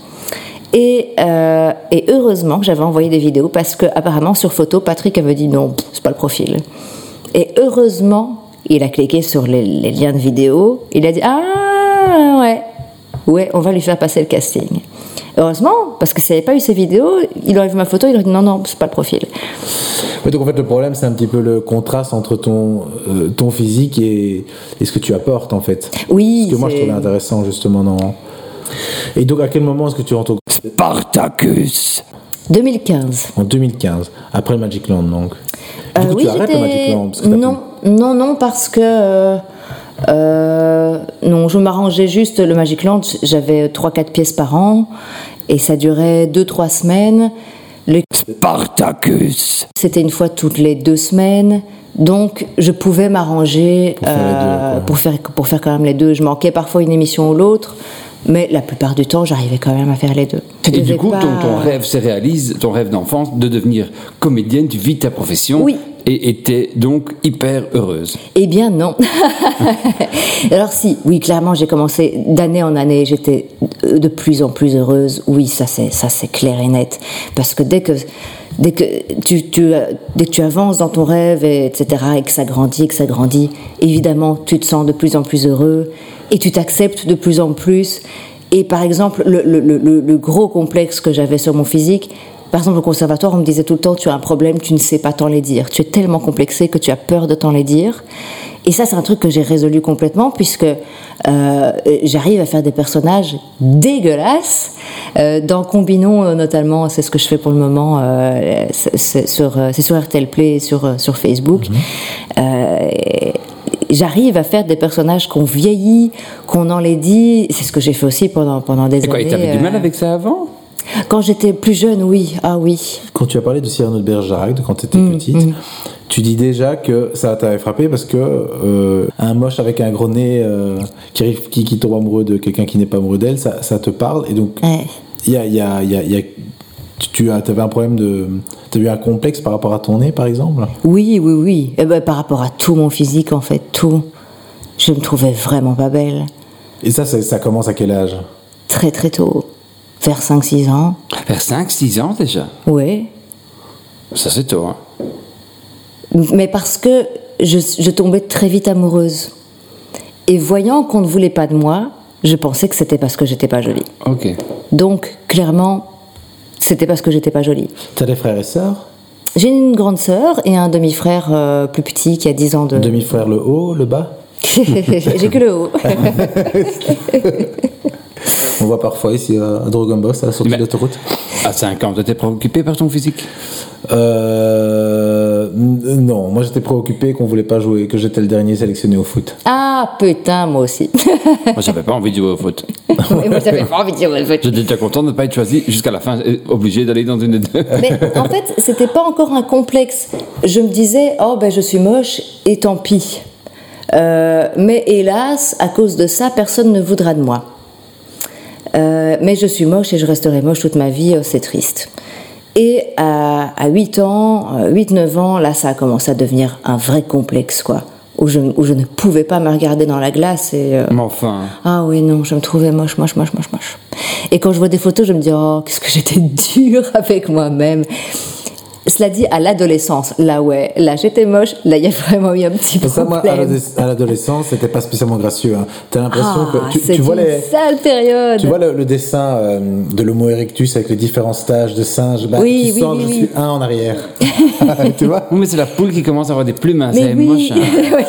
Et, euh, et heureusement que j'avais envoyé des vidéos parce que apparemment sur photo, Patrick avait dit non, c'est pas le profil. Et heureusement, il a cliqué sur les, les liens de vidéo. Il a dit ah ouais, ouais, on va lui faire passer le casting. Heureusement, parce que s'il n'y avait pas eu ces vidéos, il aurait vu ma photo, il aurait dit non, non, c'est pas le profil. Ouais, donc en fait, le problème, c'est un petit peu le contraste entre ton, euh, ton physique et, et ce que tu apportes, en fait. Oui, Ce que moi, je trouvais intéressant, justement, dans. Et donc, à quel moment est-ce que tu rentres au... Spartacus 2015. En 2015, après le Magic Land, donc. Du Euh, coup, oui, tu arrêtes le Magic Land parce que t'as Non, non, non, parce que euh, euh, non, je m'arrangeais juste le Magic Land. J'avais 3-4 pièces par an et ça durait 2-3 semaines. Le- Spartacus C'était une fois toutes les deux semaines. Donc, je pouvais m'arranger Pour pour, faire, pour faire quand même les deux. Je manquais parfois une émission ou l'autre, Mais la plupart du temps, j'arrivais quand même à faire les deux. Et du coup, pas- ton, ton rêve se réalise, ton rêve d'enfance de devenir comédienne, tu vis ta profession Oui. et étais donc hyper heureuse. Eh bien non. Alors si, oui, clairement, j'ai commencé d'année en année, j'étais de plus en plus heureuse. Oui, ça c'est ça c'est clair et net, parce que dès que dès que tu, tu dès que tu avances dans ton rêve, et, etc., et que ça grandit, que ça grandit, évidemment, tu te sens de plus en plus heureux et tu t'acceptes de plus en plus. Et par exemple, le, le- le- le- gros complexe que j'avais sur mon physique, par exemple, au conservatoire, on me disait tout le temps, tu as un problème, tu ne sais pas t'en les dire. Tu es tellement complexé que tu as peur de t'en les dire. Et ça, c'est un truc que j'ai résolu complètement, puisque euh, j'arrive à faire des personnages dégueulasses. Euh, dans Combinon, euh, notamment, c'est ce que je fais pour le moment, euh, c'est sur, sur RTL Play et sur, sur Facebook. Et J'arrive à faire des personnages qu'on vieillit, qu'on enlaidit. C'est ce que j'ai fait aussi pendant, pendant des Et quoi, années. et t'avais du euh, mal avec ça avant? Quand j'étais plus jeune, oui. Ah oui. Quand tu as parlé de Cyrano de Bergerac, de quand tu étais Mm, petite, tu dis déjà que ça t'avait frappé parce que euh, un moche avec un gros nez euh, qui, arrive, qui, qui tombe amoureux de quelqu'un qui n'est pas amoureux d'elle, ça, ça te parle. Et donc, Ouais. il y a, il y a- il y a- il y a- tu, tu as, avais un problème de. Tu as eu un complexe par rapport à ton nez, par exemple Oui, oui, oui. Eh ben, par rapport à tout mon physique, en fait, tout. Je me trouvais vraiment pas belle. Et ça, ça, ça commence à quel âge Très, très tôt. Vers 5-6 ans. Vers 5-6 ans déjà. Oui. Ça c'est tôt. Hein. Mais parce que je, je tombais très vite amoureuse. Et voyant qu'on ne voulait pas de moi, je pensais que c'était parce que j'étais pas jolie. Ok. Donc, clairement, c'était parce que j'étais pas jolie. Tu as des frères et sœurs? J'ai une grande sœur et un demi-frère euh, plus petit qui a 10 ans de. Demi-frère le haut, le bas? J'ai que le haut. On voit parfois ici à Dragon Boss, à la sortie Mais- de l'autoroute. À 5 ans, tu étais préoccupé par ton physique Euh, non, moi j'étais préoccupé qu'on voulait pas jouer, que j'étais le dernier sélectionné au foot. Ah putain, moi aussi. Moi, j'avais pas envie de jouer au foot. Mais moi, j'avais pas envie de dire le foot. J'étais déjà content de ne pas être choisi jusqu'à la fin, euh, obligé d'aller dans une des deux. Mais en fait, c'était pas encore un complexe. Je me disais, oh ben je suis moche et tant pis. Euh, mais hélas, à cause de ça, personne ne voudra de moi. Euh, mais je suis moche et je resterai moche toute ma vie, oh, c'est triste. Et à, à 8 ans, 8-9 ans, là, ça a commencé à devenir un vrai complexe, quoi. Où je, où je ne pouvais pas me regarder dans la glace et. euh, Mais enfin, ah oui, non, je me trouvais moche, moche, moche, moche, moche. Et quand je vois des photos, je me dis, oh, qu'est-ce que j'étais dure avec moi-même. Cela dit, à l'adolescence, là ouais, là j'étais moche, là il y a vraiment eu un petit Mais ça, moi, à problème. l'adolesc- à l'adolescence, c'était pas spécialement gracieux. Hein. T'as l'impression Ah, que tu, tu vois une les. sale période. Tu vois le, le dessin euh, de l'Homo erectus avec les différents stages de singes bah, Oui, Tu oui, sens oui, que je oui. suis un en arrière. tu vois oui, mais c'est la poule qui commence à avoir des plumes, hein, c'est oui, moche. hein. oui.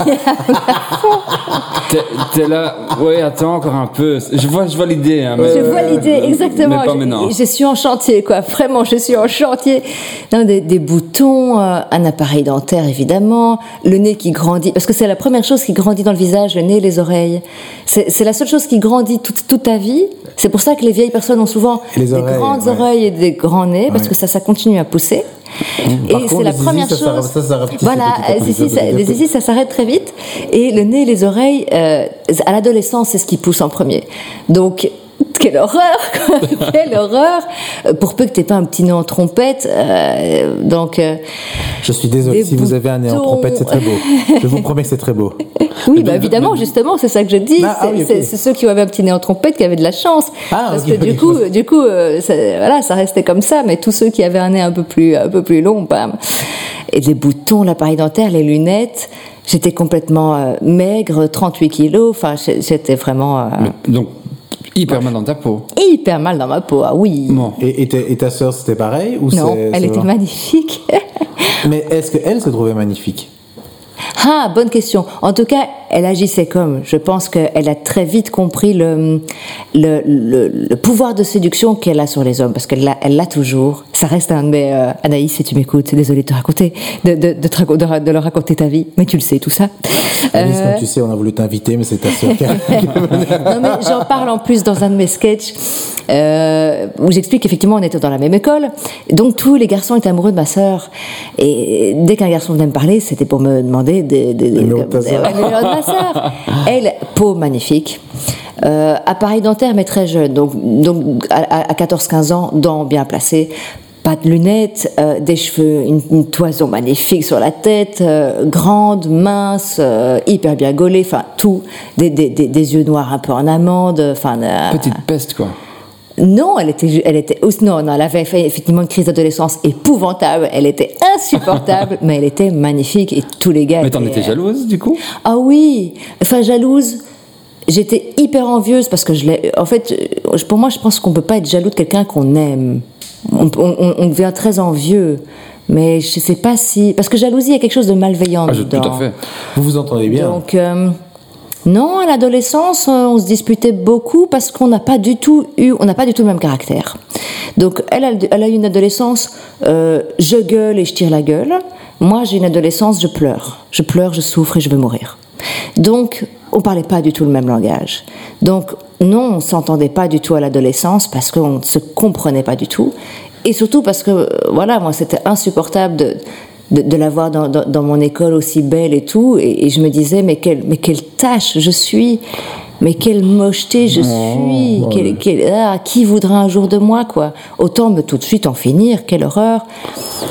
T'es- là, ouais, attends encore un peu. Je vois, je vois l'idée. Hein, mais- Je vois l'idée, exactement. Mais pas Je- maintenant. Je, suis en chantier, quoi. Vraiment, je suis en chantier. Non, des, des boutons, euh, un appareil dentaire, évidemment, le nez qui grandit. Parce que c'est la première chose qui grandit dans le visage, le nez et les oreilles. C'est la seule chose qui grandit toute, toute ta vie. C'est pour ça que les vieilles personnes ont souvent les des oreilles, grandes ouais. oreilles et des grands nez, parce Ouais. que ça, ça continue à pousser. Par et c'est la zizi, première ça chose. ça s'arrête petit, voilà, zizi, ça- les zizi, ça s'arrête très vite. Et le nez et les oreilles, euh, à l'adolescence, c'est ce qui pousse en premier. Donc, quelle horreur. Quelle horreur Euh, Pour peu que tu pas un petit nez en trompette. euh, donc, euh, Je suis désolé, si vous avez un nez en trompette, c'est très beau. Je vous promets que c'est très beau. oui, bah, évidemment, justement, c'est ça que je dis. Ah, ah c'est oui, ceux qui avaient un petit nez en trompette qui avaient de la chance. Ah, parce que du coup, du coup euh, ça, voilà, ça restait comme ça. Mais tous ceux qui avaient un nez un peu plus, un peu plus long, bam. Et les boutons, l'appareil dentaire, les lunettes. J'étais complètement maigre, 38 kilos. Enfin, j'étais vraiment Donc, hyper mal dans ta peau. hyper mal dans ma peau. Ah oui. Bon. Et, et ta, et ta sœur, c'était pareil ou Non, elle était magnifique. Mais est-ce qu'elle se trouvait magnifique? Ah, bonne question. En tout cas, elle agissait comme. Je pense qu'elle a très vite compris le, le, le, le pouvoir de séduction qu'elle a sur les hommes, parce qu'elle l'a, elle l'a toujours. Ça reste un de mes... euh, Anaïs, si tu m'écoutes, désolée de te raconter, de, de, de, te raco- de ra- de leur raconter ta vie, mais tu le sais, tout ça. Alice, Euh, comme tu sais, on a voulu t'inviter, mais c'est ta sœur qui a... non mais j'en parle en plus dans un de mes sketchs euh, où j'explique qu'effectivement on était dans la même école, donc tous les garçons étaient amoureux de ma sœur et dès qu'un garçon venait me parler, c'était pour me demander des, des, de ma sœur. Elle, peau magnifique, Euh, appareil dentaire, mais très jeune. Donc, donc à, à 14-15 ans, dents bien placées, pas de lunettes, euh, des cheveux, une, une toison magnifique sur la tête, euh, grande, mince, euh, hyper bien gaulée, enfin tout, des, des, des, des yeux noirs un peu en amande, enfin. euh, Petite peste, quoi. Non, elle était, elle était, non, non, elle avait fait effectivement une crise d'adolescence épouvantable. Elle était insupportable, mais elle était magnifique et tous les gars. Mais t'en étaient, étais euh, jalouse, du coup? Ah oui, enfin jalouse. J'étais hyper envieuse parce que je l'ai. En fait, euh, pour moi, je pense qu'on peut pas être jaloux de quelqu'un qu'on aime. On, on- on devient très envieux, mais je sais pas si parce que jalousie, il y a quelque chose de malveillant Ah, je- Tout dedans. à fait. Vous vous entendez bien Donc, euh, non, à l'adolescence, euh, on se disputait beaucoup parce qu'on n'a pas du tout eu, on n'a pas du tout le même caractère. Donc, elle, a- eu une adolescence, euh, je gueule et je tire la gueule. Moi, j'ai une adolescence, je pleure. Je pleure, je souffre et je veux mourir. Donc, on parlait pas du tout le même langage. Donc, non, on s'entendait pas du tout à l'adolescence parce qu'on ne se comprenait pas du tout. Et surtout parce que, euh, voilà, moi, c'était insupportable de, de, de la voir dans, dans, dans mon école aussi belle et tout. Et, et je me disais, mais quelle, mais quelle tâche je suis mais quelle mocheté je suis oh là. quelle- ah, Qui voudra un jour de moi, quoi Autant me tout de suite en finir, quelle horreur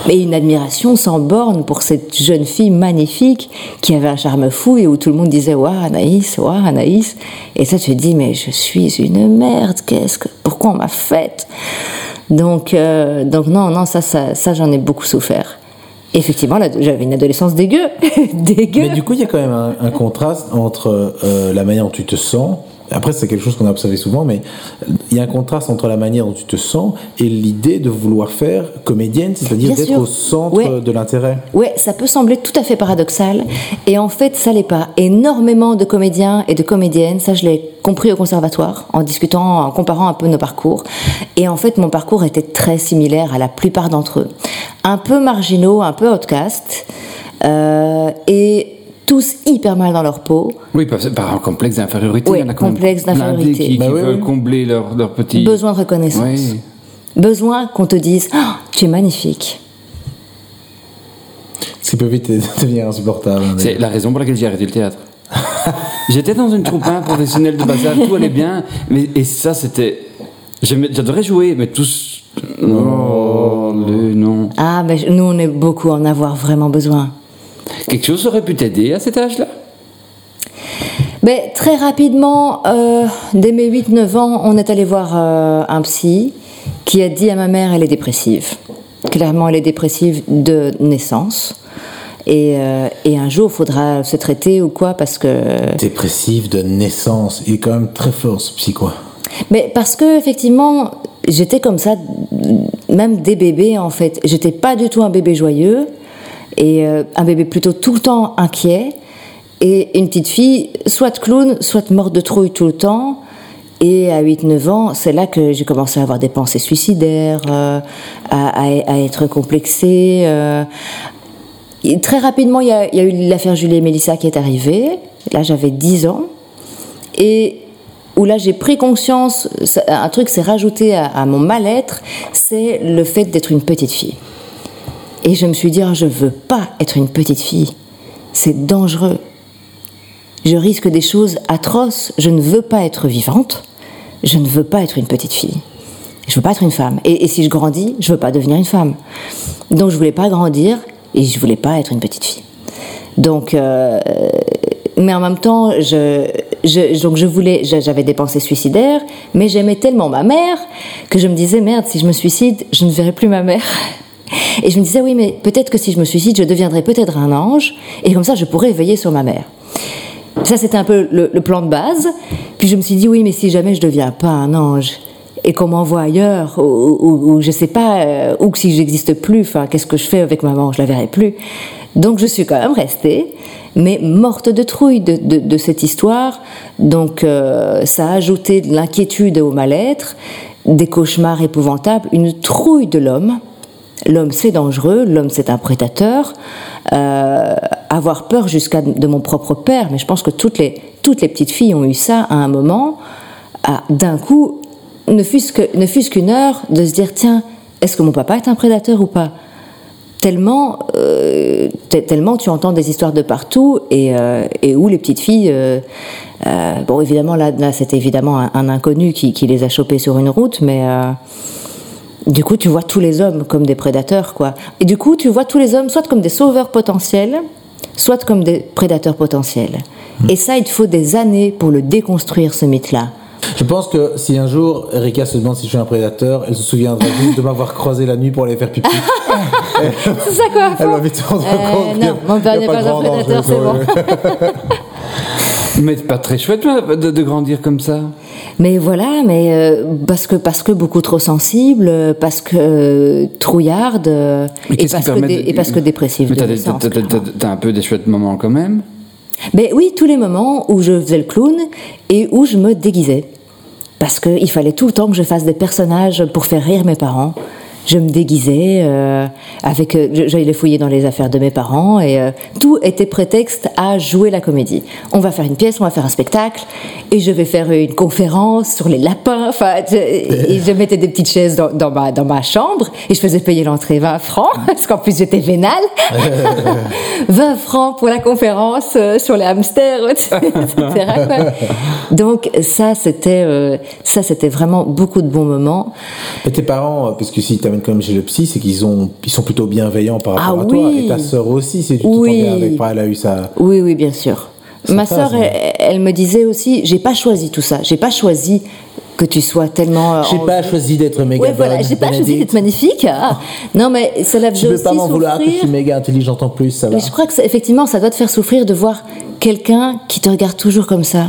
Mais une admiration sans borne pour cette jeune fille magnifique qui avait un charme fou et où tout le monde disait Waouh, Anaïs, waouh, Anaïs. Et ça, tu te dis Mais je suis une merde, qu'est-ce que. Pourquoi on m'a faite? Donc, euh, donc, non, non, ça, ça, ça j'en ai beaucoup souffert. Effectivement, j'avais une adolescence dégueu. dégueu. Mais du coup, il y a quand même un, un contraste entre euh, la manière dont tu te sens. Après, c'est quelque chose qu'on a observé souvent, mais il y a un contraste entre la manière dont tu te sens et l'idée de vouloir faire comédienne, c'est-à-dire d'être au centre Ouais. de l'intérêt. Ouais, ça peut sembler tout à fait paradoxal, et en fait, ça l'est pas. Énormément de comédiens et de comédiennes, ça je l'ai compris au conservatoire, en discutant, en comparant un peu nos parcours. Et en fait, mon parcours était très similaire à la plupart d'entre eux. Un peu marginaux, un peu outcast, euh, et tous hyper mal dans leur peau. Oui, par un complexe d'infériorité. Oui, il y en a quand même complexe d'infériorité. Qui, Bah qui oui, veulent oui. combler leur, leur petit. Besoin de reconnaissance. Oui. Besoin qu'on te dise Ah, Tu es magnifique. Ce qui peut vite devenir insupportable. hein, C'est la raison pour laquelle j'ai arrêté le théâtre. J'étais dans une troupe hein, professionnelle de bazar, tout allait bien, mais et ça c'était. J'adorais jouer, mais tous. Oh, le non. Ah, ben nous, on est beaucoup à en avoir vraiment besoin. Quelque chose aurait pu t'aider à cet âge-là? Ben, très rapidement, euh, dès mes 8-9 ans, on est allé voir euh, un psy qui a dit à ma mère elle est dépressive. Clairement, elle est dépressive de naissance. Et, euh, et un jour, il faudra se traiter ou quoi parce que. Dépressif de naissance. Il est quand même très fort, ce psy, quoi. Mais parce que effectivement, j'étais comme ça, même des bébés en fait. J'étais pas du tout un bébé joyeux et euh, un bébé plutôt tout le temps inquiet et une petite fille soit clown, soit morte de trouille tout le temps. Et à 8-9 ans, c'est là que j'ai commencé à avoir des pensées suicidaires, euh, à, être complexée. euh. Très rapidement, il y a, eu l'affaire Julie et Mélissa qui est arrivée. Là, j'avais 10 ans. Et où là j'ai pris conscience, un truc s'est rajouté à mon mal-être, c'est le fait d'être une petite fille. Et je me suis dit, Ah, je veux pas être une petite fille. C'est dangereux. Je risque des choses atroces. Je ne veux pas être vivante. Je ne veux pas être une petite fille. Je veux pas être une femme. Et, si je grandis, je veux pas devenir une femme. Donc je voulais pas grandir et je voulais pas être une petite fille. Donc, euh, mais en même temps, je, je, donc je voulais, j'avais des pensées suicidaires, mais j'aimais tellement ma mère que je me disais merde, si je me suicide, je ne verrai plus ma mère. Et je me disais oui, mais peut-être que si je me suicide, je deviendrai peut-être un ange, et comme ça, je pourrais veiller sur ma mère. Ça, c'était un peu le, plan de base. Puis je me suis dit, oui, mais si jamais je deviens pas un ange et qu'on m'envoie ailleurs, ou, ou, ou je sais pas, euh, ou que si j'existe plus, enfin, qu'est-ce que je fais avec maman Je la verrai plus. Donc je suis quand même restée, mais morte de trouille de cette histoire. Donc euh, ça a ajouté de l'inquiétude au mal-être, des cauchemars épouvantables, une trouille de l'homme. L'homme c'est dangereux, l'homme c'est un prédateur. Euh, avoir peur jusqu'à de mon propre père, mais je pense que toutes les, toutes les petites filles ont eu ça à un moment, à- d'un coup, ne fût-ce qu'une heure, de se dire tiens, est-ce que mon papa est un prédateur ou pas? Tellement, euh, te- tellement tu entends des histoires de partout et, euh, où les petites filles, bon évidemment là, là c'était évidemment un, inconnu qui, qui les a chopées sur une route, mais du coup tu vois tous les hommes comme des prédateurs quoi. Et du coup tu vois tous les hommes soit comme des sauveurs potentiels, soit comme des prédateurs potentiels. Et ça il te faut des années pour le déconstruire ce mythe-là. Je pense que si un jour Erika se demande si je suis un prédateur, elle se souviendra juste de m'avoir croisé la nuit pour aller faire pipi. C'est ça quoi Elle va vite se rendre Euh, compte. a- non, mon père n'est pas un grand danger, prédateur, c'est quoi. Mais c'est pas très chouette de, de grandir comme ça. Mais voilà, mais euh, parce que parce que beaucoup trop sensible, parce que euh, trouillarde euh, et parce que permet dé- de- et parce que dépressive Mais t'as un peu des chouettes moments quand même. Mais oui, tous les moments où je faisais le clown et où je me déguisais. Parce qu'il fallait tout le temps que je fasse des personnages pour faire rire mes parents. Je me déguisais, euh, avec, euh, j'allais fouiller dans les affaires de mes parents et euh, tout était prétexte à jouer la comédie. On va faire une pièce, on va faire un spectacle et je vais faire une conférence sur les lapins. Enfin, je, et je mettais des petites chaises dans, dans ma, dans ma chambre et je faisais payer l'entrée 20 francs parce qu'en plus j'étais vénale. 20 francs pour la conférence euh, sur les hamsters, etc. Donc ça, c'était ça, c'était vraiment beaucoup de bons moments. Et tes parents, parce que si tu t'amènes quand même chez le psy, c'est qu'ils ont, ils sont plutôt bienveillants par rapport Ah à toi. oui. Et ta sœur aussi, si tu t'entends Oui. bien avec elle a eu ça. Oui, oui, bien sûr. Ma Sympa, sœur, ça. elle, elle me disait aussi, j'ai pas choisi tout ça. J'ai pas choisi que tu sois tellement. euh, J'ai en- pas choisi d'être méga Ouais, voilà, bonne, j'ai pas choisi d'être magnifique. Ah. Non, mais ça l'a Tu fait peux aussi pas m'en vouloir que je suis méga intelligente en plus, ça va. Mais je crois que ça- effectivement, ça doit te faire souffrir de voir quelqu'un qui te regarde toujours comme ça,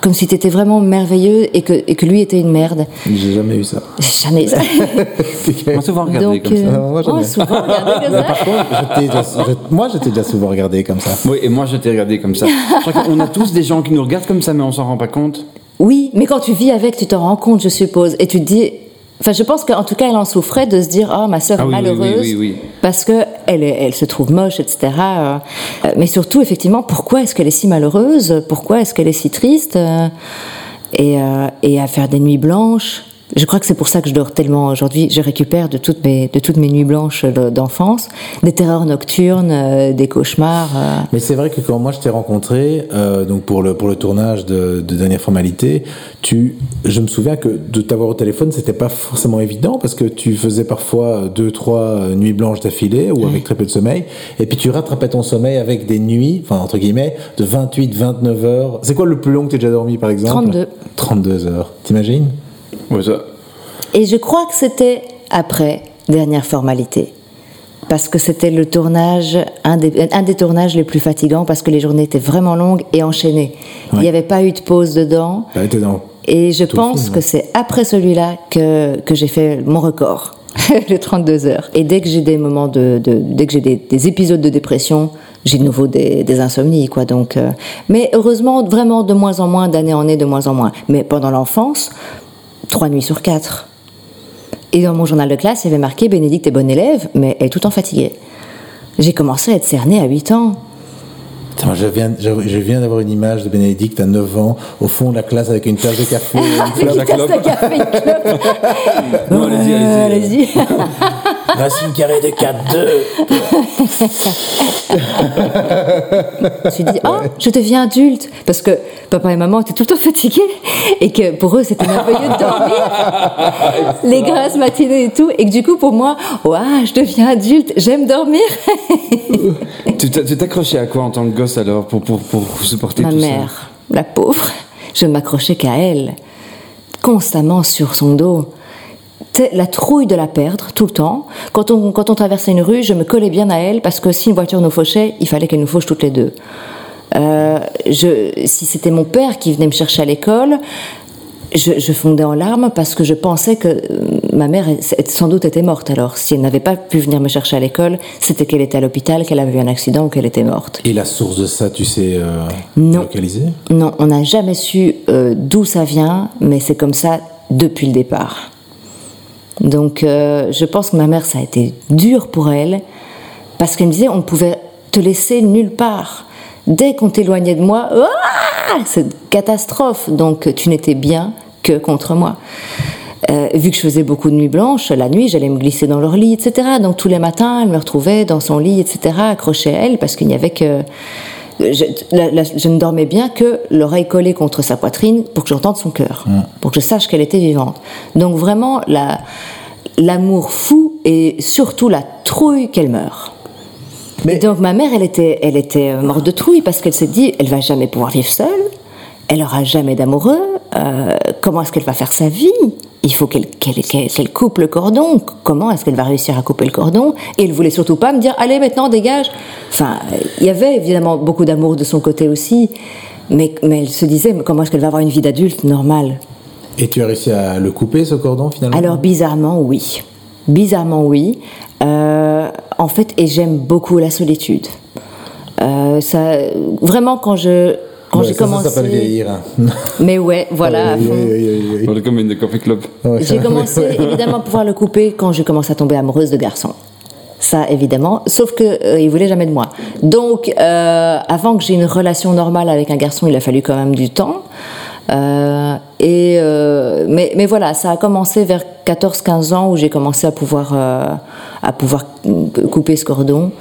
comme si tu étais vraiment merveilleux et que, et que lui était une merde. J'ai jamais eu ça. J'ai jamais. On m'a souvent regardé Donc, comme ça. euh, Moi, oh, souvent regardé comme ça. Par contre, j'étais déjà- je- moi, j'étais déjà souvent regardé comme ça. Oui, et moi je t'ai regardé comme ça. Je crois qu'on a tous des gens qui nous regardent comme ça, mais on s'en rend pas compte. Oui, mais quand tu vis avec, tu t'en rends compte, je suppose, et tu te dis. Enfin, je pense qu'en tout cas, elle en souffrait de se dire, ah, ma sœur Ah est oui, malheureuse oui, oui, oui. parce que elle, est- elle se trouve moche, etc. Euh, Mais surtout, effectivement, pourquoi est-ce qu'elle est si malheureuse? Pourquoi est-ce qu'elle est si triste? Et, euh, et à faire des nuits blanches? Je crois que c'est pour ça que je dors tellement aujourd'hui. Je récupère de toutes mes, de toutes mes nuits blanches de- d'enfance, des terreurs nocturnes, euh, des cauchemars. euh. Mais c'est vrai que quand moi je t'ai rencontré, euh, donc pour le, pour le tournage de, de Dernière Formalité, tu, je me souviens que de t'avoir au téléphone, c'était pas forcément évident parce que tu faisais parfois deux, trois euh, nuits blanches d'affilée ou avec très peu de sommeil. Et puis tu rattrapais ton sommeil avec des nuits, enfin entre guillemets, de 28, 29 heures. C'est quoi le plus long que tu déjà dormi par exemple? 32. 32 heures. T'imagines? Ouais, ça. Et je crois que c'était après dernière formalité. Parce que c'était le tournage, un des, un des tournages les plus fatigants, parce que les journées étaient vraiment longues et enchaînées. Il n'y avait pas eu de pause dedans. Et je Tout pense film, que ouais. c'est après celui-là que, que j'ai fait mon record, le 32 heures. Et dès que j'ai des moments de, de- dès que j'ai des, des épisodes de dépression, j'ai de nouveau des, des insomnies, quoi. Donc, euh, mais heureusement, vraiment de moins en moins, d'année en année, de moins en moins. Mais pendant l'enfance, trois nuits sur quatre. Et dans mon journal de classe, il y avait marqué Bénédicte est bonne élève, mais elle est tout le temps fatiguée. J'ai commencé à être cernée à 8 ans. Je viens, je, je viens d'avoir une image de Bénédicte à 9 ans, au fond de la classe avec une tasse de café. une une tasse de café, une clope. Non, allez-y, allez-y. allez-y. Voici une carré de 4-2. Je me suis dit, oh, je deviens adulte. Parce que papa et maman étaient tout le temps fatigués. Et que pour eux, c'était merveilleux de dormir. Les grasses matinées et tout. Et que du coup, pour moi, ouah, je deviens adulte, j'aime dormir. Tu tu t'accrochais à quoi en tant que gosse alors pour, pour, pour supporter Ma tout mère, la pauvre, je ne m'accrochais qu'à elle. Constamment sur son dos. Sais, La trouille de la perdre tout le temps. Quand on, quand on traversait une rue, je me collais bien à elle parce que si une voiture nous fauchait, il fallait qu'elle nous fauche toutes les deux. Euh, je, si c'était mon père qui venait me chercher à l'école, je, je fondais en larmes parce que je pensais que euh, ma mère sans doute était morte. Alors, si elle n'avait pas pu venir me chercher à l'école, c'était qu'elle était à l'hôpital, qu'elle avait eu un accident ou qu'elle était morte. Et la source de ça, tu sais euh, Non. localiser Non, on n'a jamais su euh, d'où ça vient, mais c'est comme ça depuis le départ. Donc, euh, je pense que ma mère, ça a été dur pour elle, parce qu'elle me disait, on pouvait te laisser nulle part. Dès qu'on t'éloignait de moi, ah, c'est catastrophe. Donc, tu n'étais bien que contre moi. Euh, vu que je faisais beaucoup de nuits blanches, la nuit, j'allais me glisser dans leur lit, etc. Donc tous les matins, elle me retrouvait dans son lit, etc., accrochée à elle, parce qu'il n'y avait que... Je, la- la- je ne dormais bien que l'oreille collée contre sa poitrine pour que j'entende son cœur, pour que je sache qu'elle était vivante. Donc vraiment, la- l'amour fou et surtout la trouille qu'elle meurt. Mais- Et donc ma mère, elle était, elle était euh, morte de trouille parce qu'elle s'est dit, elle va jamais pouvoir vivre seule, elle aura jamais d'amoureux, euh, comment est-ce qu'elle va faire sa vie? Il faut qu'elle coupe le cordon. Comment est-ce qu'elle va réussir à couper le cordon? Et elle voulait surtout pas me dire, allez maintenant dégage. Enfin, il y avait évidemment beaucoup d'amour de son côté aussi, mais, mais elle se disait, mais comment est-ce qu'elle va avoir une vie d'adulte normale? Et tu as réussi à le couper, ce cordon, finalement? Alors bizarrement oui, bizarrement oui. Euh, en fait, et j'aime beaucoup la solitude. Euh, ça, vraiment quand je quand Ouais, j'ai ça, commencé. Ça s'appelle vieillir. hein. Mais ouais, voilà. Voilà, comme the coffee club. J'ai commencé évidemment à pouvoir le couper quand j'ai commencé à tomber amoureuse de garçons. Ça, évidemment. Sauf que euh, il voulait jamais de moi. Donc, euh, avant que j'ai une relation normale avec un garçon, il a fallu quand même du temps. Euh, et euh, mais, mais voilà, ça a commencé vers 14-15 ans où j'ai commencé à pouvoir euh, à pouvoir couper ce cordon.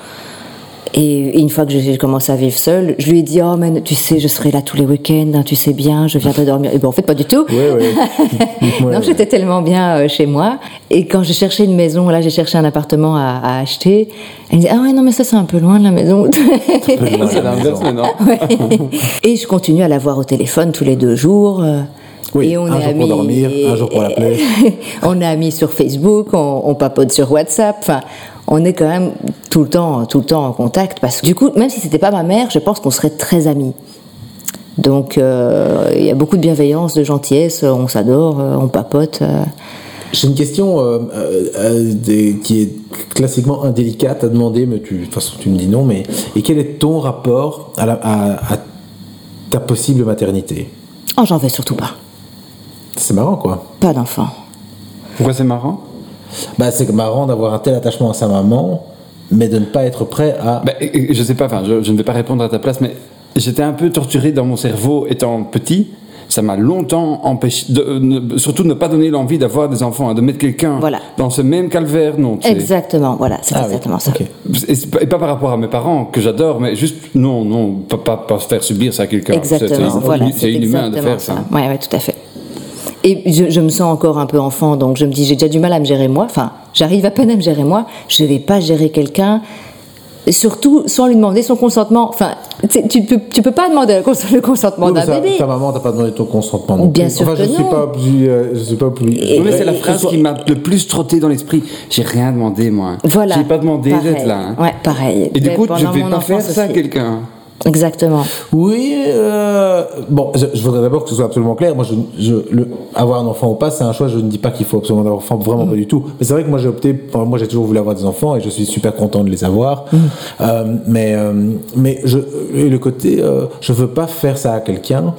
Et une fois que j'ai commencé à vivre seule, je lui ai dit Oh, mais tu sais, je serai là tous les week-ends, hein, tu sais bien, je viendrai dormir. Et ben, en fait, pas du tout. Ouais, ouais. Ouais, non, ouais. j'étais tellement bien euh, chez moi. Et quand j'ai cherché une maison, là, j'ai cherché un appartement à, à acheter. Elle me dit Ah ouais, non, mais ça, c'est un peu loin de la maison. C'est. Et je continue à la voir au téléphone tous les deux jours. euh, Oui, et on un est jour pour amis, dormir, un jour pour l'appeler. on est amis sur Facebook, on, on papote sur WhatsApp. Enfin, on est quand même tout le temps, tout le temps en contact. Parce que du coup, même si c'était pas ma mère, je pense qu'on serait très amis. Donc, euh, il y a beaucoup de bienveillance, de gentillesse. On s'adore, euh, on papote. euh. J'ai une question euh, euh, euh, des- qui est classiquement indélicate à demander, mais tu, de toute façon tu me dis non, mais et quel est ton rapport à, la- à- à ta possible maternité? Oh, j'en veux surtout pas. C'est marrant quoi. Pas d'enfant. Pourquoi c'est marrant? Bah, c'est marrant d'avoir un tel attachement à sa maman, mais de ne pas être prêt à. Ben, euh, Je sais pas, enfin, je, je ne vais pas répondre à ta place, mais j'étais un peu torturé dans mon cerveau étant petit. Ça m'a longtemps empêché, de, euh, ne- surtout de ne pas donner l'envie d'avoir des enfants, hein, de mettre quelqu'un Voilà. dans ce même calvaire, non. Exactement, voilà, c'est Ah oui, exactement ça. Et, pas- et pas par rapport à mes parents, que j'adore, mais juste, non, non, pas, pas, pas se faire subir ça à quelqu'un. C'est- Exactement, c'est- voilà. C'est inhumain de exactement faire ça. Oui, ouais, tout à fait. Et je, je me sens encore un peu enfant, donc je me dis, j'ai déjà du mal à me gérer moi. Enfin, j'arrive à peine à me gérer moi. Je ne vais pas gérer quelqu'un, surtout sans lui demander son consentement. Enfin, tu peux, tu peux pas demander le cons- le consentement Oui, d'un bébé. ta maman t'a pas demandé ton consentement. non Bien plus. sûr enfin, que je suis non. pas plus, euh, je suis pas mais c'est la phrase et- qui m'a le plus trotté dans l'esprit. J'ai rien demandé, moi. Voilà. J'ai pas demandé d'être là. hein. Ouais, pareil. Et du coup, je vais pas faire ça à aussi. quelqu'un. Exactement. Oui, euh, bon, je, je voudrais d'abord que ce soit absolument clair. Moi, je, je, le, avoir un enfant ou pas, c'est un choix. Je ne dis pas qu'il faut absolument avoir un enfant, vraiment pas du tout. Mais c'est vrai que moi, j'ai opté. Moi, j'ai toujours voulu avoir des enfants et je suis super content de les avoir. Euh, mais, euh, mais je, et le côté, euh, je veux pas faire ça à quelqu'un.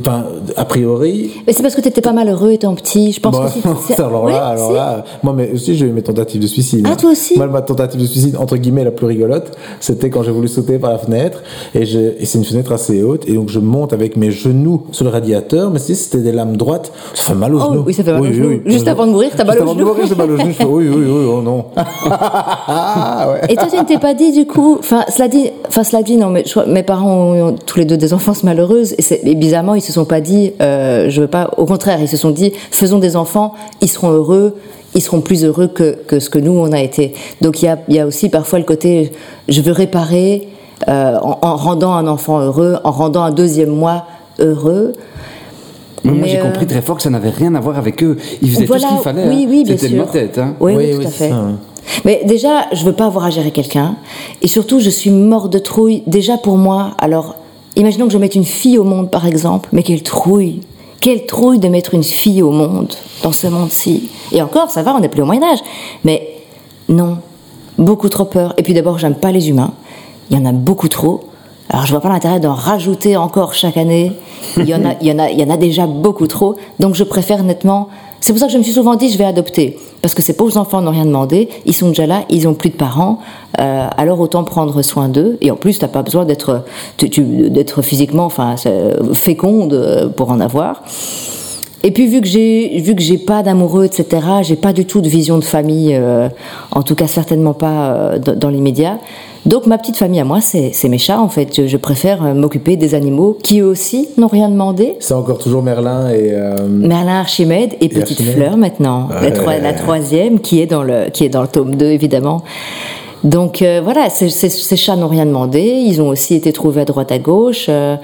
Enfin, a priori, Mais c'est parce que tu étais pas malheureux étant petit. Je pense Bon, que c'est- alors là, alors là, moi, mais aussi, j'ai eu mes tentatives de suicide. Ah, hein. toi aussi Moi, ma tentative de suicide, entre guillemets, la plus rigolote, c'était quand j'ai voulu sauter par la fenêtre, et, je- et c'est une fenêtre assez haute, et donc je monte avec mes genoux sur le radiateur, mais si c'était des lames droites, ça fait mal aux Oh, genoux. oui, ça fait mal aux genoux. Juste Je- avant de mourir, t'as mal Juste aux avant de genoux. mourir, j'ai mal aux genoux. Je fais, oui, oui, oui, oh non. Ah, ouais. Et toi, tu ne t'es pas dit du coup, enfin, cela dit, enfin, cela dit, non, mais je mes parents ont, tous les deux des enfances malheureuses, et, c'est- et bizarrement, ils se sont pas dit, euh, je veux pas, au contraire, ils se sont dit, faisons des enfants, ils seront heureux, ils seront plus heureux que, que ce que nous on a été. Donc il y a, il y a aussi parfois le côté, je veux réparer euh, en, en rendant un enfant heureux, en rendant un deuxième moi heureux. Mais moi, j'ai euh, compris très fort que ça n'avait rien à voir avec eux. Ils faisaient Voilà, tout ce qu'il fallait. Oui, hein. oui, bien C'était sûr. de ma tête. Hein. Oui, oui, Oui, tout oui, à fait. ça, hein. Mais déjà, je veux pas avoir à gérer quelqu'un. Et surtout, je suis mort de trouille. Déjà pour moi, alors, imaginons que je mette une fille au monde, par exemple. Mais quelle trouille Quelle trouille de mettre une fille au monde, dans ce monde-ci. Et encore, ça va, on n'est plus au Moyen-Âge. Mais non, beaucoup trop peur. Et puis d'abord, j'aime pas les humains. Il y en a beaucoup trop. Alors je vois pas l'intérêt d'en rajouter encore chaque année. Il y en a, il y en a, il y en a déjà beaucoup trop. Donc je préfère nettement. C'est pour ça que je me suis souvent dit je vais adopter parce que ces pauvres enfants n'ont rien demandé. Ils sont déjà là, ils ont plus de parents. Euh, alors autant prendre soin d'eux. Et en plus t'as pas besoin d'être, d'être physiquement, enfin c'est- féconde euh, pour en avoir. et puis vu que j'ai vu que j'ai pas d'amoureux, etc., j'ai pas du tout de vision de famille, euh, en tout cas certainement pas euh, dans, dans. Donc ma petite famille à moi, c'est mes chats en fait. Je, préfère euh, m'occuper des animaux qui eux aussi n'ont rien demandé. C'est encore toujours Merlin et. euh, Merlin Archimède et Petite Archimède. Fleur maintenant, la, Ouais. troi- la troisième qui est dans le qui est dans le tome 2 évidemment. Donc euh, voilà, ces, ces- ces chats n'ont rien demandé, ils ont aussi été trouvés à droite à gauche euh,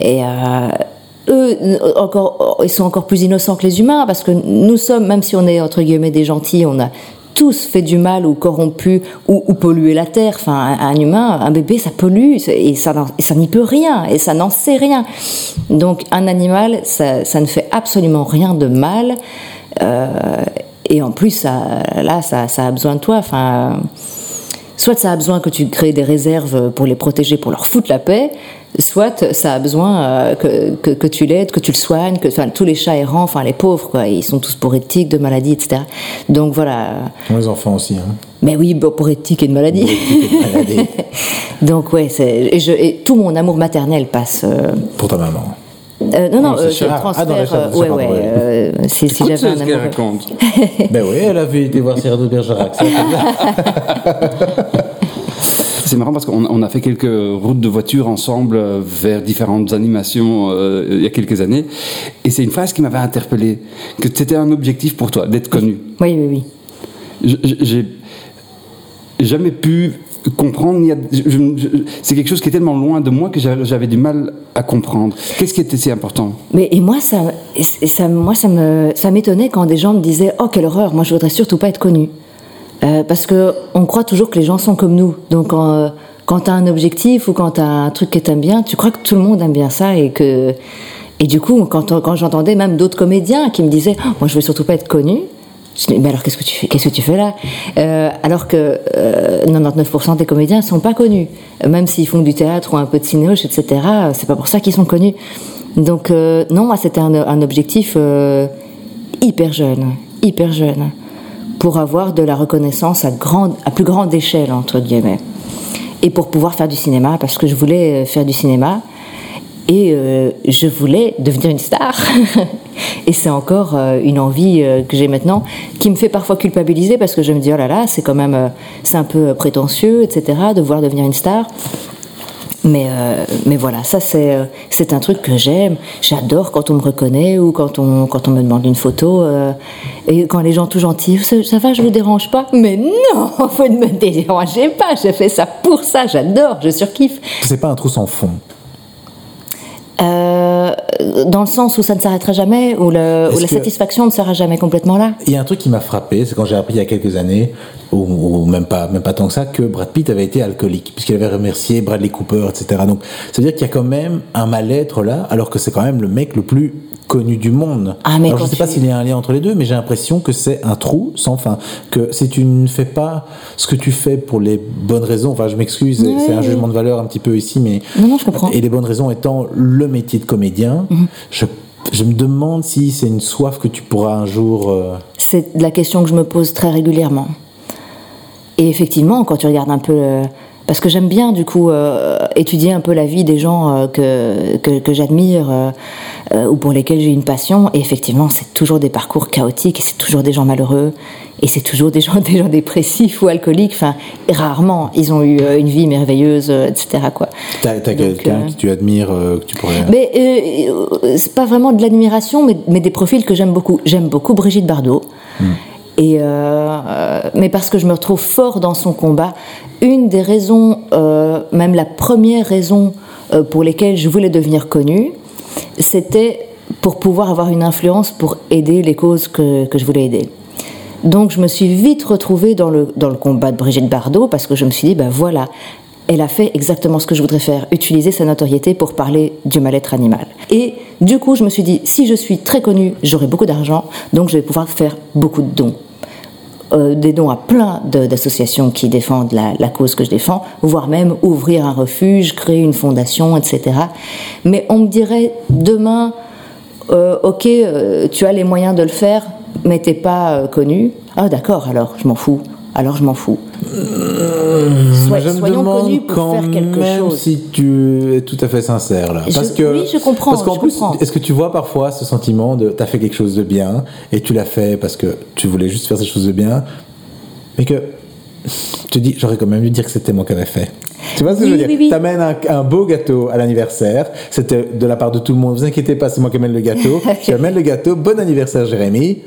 et eux encore ils sont encore plus innocents que les humains parce que nous sommes même si on est entre guillemets des gentils, on a tous fait du mal ou corrompu ou, ou pollué la terre. Enfin, un, humain, un bébé, ça pollue et ça, n'y peut rien et ça n'en sait rien. Donc, un animal, ça, ne fait absolument rien de mal. Euh, et en plus, là, ça, ça a besoin de toi. Enfin, soit ça a besoin que tu crées des réserves pour les protéger, pour leur foutre la paix, soit ça a besoin euh, que, que, que tu l'aides, que tu le soignes, que enfin, tous les chats errants, enfin les pauvres, quoi, ils sont tous pour éthique, de maladies, etc. Donc voilà. Les enfants aussi. Hein. Mais oui, bon, pour éthique et de maladie. Éthique et de maladie. Donc ouais, c'est, et, je, et tout mon amour maternel passe. euh, Pour ta maman. euh, non, non, Non, c'est euh, je cher. Ah, transfère. les chats, euh, c'est ouais, pas ouais. euh, si si j'avais ce un qu'elle amoureux. raconte. ben oui, elle avait été voir Cyrano de Bergerac. c'est marrant parce qu'on on a fait quelques routes de voiture ensemble euh, vers différentes animations euh, il y a quelques années. Et c'est une phrase qui m'avait interpellé, que c'était un objectif pour toi, d'être connu. Oui, oui, oui. J'ai jamais pu comprendre, c'est quelque chose qui est tellement loin de moi que j'avais du mal à comprendre. Qu'est-ce qui était si important? Mais et moi, ça, ça, moi, ça me, ça m'étonnait quand des gens me disaient, oh quelle horreur, moi je voudrais surtout pas être connu, Euh, parce que on croit toujours que les gens sont comme nous. Donc euh, quand t'as un objectif ou quand t'as un truc que t'aimes bien, tu crois que tout le monde aime bien ça et que, et du coup, quand, quand j'entendais même d'autres comédiens qui me disaient, Oh, moi je veux surtout pas être connu. Je dis, mais alors qu'est-ce que tu fais, qu'est-ce que tu fais là? Euh, Alors que euh, 99% des comédiens sont pas connus, même s'ils font du théâtre ou un peu de cinéoche, etc. C'est pas pour ça qu'ils sont connus. Donc euh, non, moi c'était un, un objectif euh, hyper jeune, hyper jeune, pour avoir de la reconnaissance à plus grande échelle entre guillemets, et pour pouvoir faire du cinéma parce que je voulais euh, faire du cinéma et euh, je voulais devenir une star. et c'est encore euh, une envie que j'ai maintenant, qui me fait parfois culpabiliser parce que je me dis oh là là, c'est quand même, c'est un peu prétentieux, etc. de vouloir devenir une star. Mais, euh, mais voilà, ça c'est euh, c'est un truc que j'aime. J'adore quand on me reconnaît ou quand on, quand on me demande une photo. euh, et quand les gens tout gentils, ça, ça va, je vous dérange pas? Mais non, vous ne me dérangez pas, j'ai fait ça pour ça, j'adore, je surkiffe. C'est pas un trou sans fond. Euh, dans le sens où ça ne s'arrêtera jamais, où, le, où la satisfaction ne sera jamais complètement là? Il y a un truc qui m'a frappé, c'est quand j'ai appris il y a quelques années, ou, ou même pas, même pas tant que ça, que Brad Pitt avait été alcoolique, puisqu'il avait remercié Bradley Cooper, etc. Donc, ça veut dire qu'il y a quand même un mal-être là, alors que c'est quand même le mec le plus connu du monde. Ah, mais alors, je quand sais pas s'il y a un lien entre les deux, mais j'ai l'impression que c'est un trou sans fin. Que si tu ne fais pas ce que tu fais pour les bonnes raisons, enfin, je m'excuse, Oui, c'est un jugement de valeur un petit peu ici, mais. Non, non, je comprends. Et les bonnes raisons étant le métier de comédien, Mhm. je, je me demande si c'est une soif que tu pourras un jour. euh, C'est la question que je me pose très régulièrement. Et effectivement, quand tu regardes un peu... euh, parce que j'aime bien, du coup, euh, étudier un peu la vie des gens euh, que, que, que j'admire euh, ou pour lesquels j'ai une passion. Et effectivement, c'est toujours des parcours chaotiques et c'est toujours des gens malheureux. Et c'est toujours des gens, des gens dépressifs ou alcooliques. Enfin, rarement, ils ont eu une vie merveilleuse, etc. Quoi. T'as quelqu'un que tu admires, que tu pourrais. Mais c'est pas vraiment de l'admiration, mais, mais des profils que j'aime beaucoup. J'aime beaucoup Brigitte Bardot. Euh, euh, mais parce que je me retrouve fort dans son combat. Une des raisons, euh, même la première raison pour lesquelles je voulais devenir connue, c'était pour pouvoir avoir une influence pour aider les causes que, que je voulais aider. Donc je me suis vite retrouvée dans le, dans le combat de Brigitte Bardot parce que je me suis dit, ben voilà, elle a fait exactement ce que je voudrais faire, utiliser sa notoriété pour parler du mal-être animal. Et du coup, je me suis dit, si je suis très connue, j'aurai beaucoup d'argent, donc je vais pouvoir faire beaucoup de dons. Euh, des dons à plein d'associations qui défendent la, cause que je défends, voire même ouvrir un refuge, créer une fondation, etc. Mais on me dirait demain, euh, ok, euh, tu as les moyens de le faire, mais t'es pas connu. Ah d'accord, alors je m'en fous. Alors je m'en fous. Moi, je me soyons demande connus pour quand faire quelque même chose. si tu es tout à fait sincère là. Je- Parce que, oui, je comprends, Parce qu'en plus, est-ce que tu vois parfois ce sentiment de t'as fait quelque chose de bien et tu l'as fait parce que tu voulais juste faire cette chose de bien, mais que tu dis j'aurais quand même dû dire que c'était moi qui avais fait. Tu vois ce que Oui, je veux dire? oui, oui. T'amènes un, un beau gâteau à l'anniversaire, c'était de la part de tout le monde. Vous inquiétez pas, c'est moi qui amène le gâteau. tu amènes le gâteau. Bon anniversaire, Jérémy.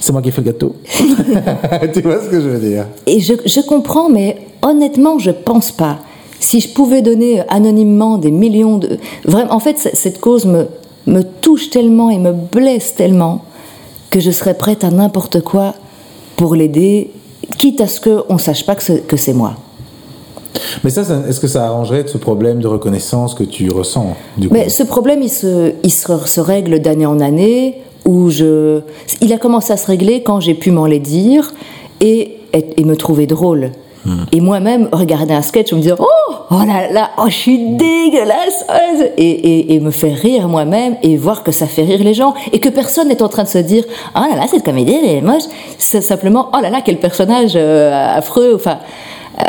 C'est moi qui ai fait le gâteau. tu vois ce que je veux dire? Et je, je comprends, mais honnêtement, je pense pas. Si je pouvais donner anonymement des millions de... Vraiment, en fait, cette cause me, me touche tellement et me blesse tellement que je serais prête à n'importe quoi pour l'aider, quitte à ce qu'on ne sache pas que c'est, que c'est moi. Mais ça, ça- est-ce que ça arrangerait ce problème de reconnaissance que tu ressens du coup? Mais ce problème, il se, il se, se règle d'année en année, où je... Il a commencé à se régler quand j'ai pu m'en les dire et, et, et me trouver drôle. Et moi-même, regarder un sketch, me dire « Oh, oh là là, oh, je suis dégueulasse !» et, et, et me faire rire moi-même et voir que ça fait rire les gens et que personne n'est en train de se dire « Oh là là, cette comédie, elle est moche !» C'est simplement « Oh là là, quel personnage euh, affreux !» Enfin,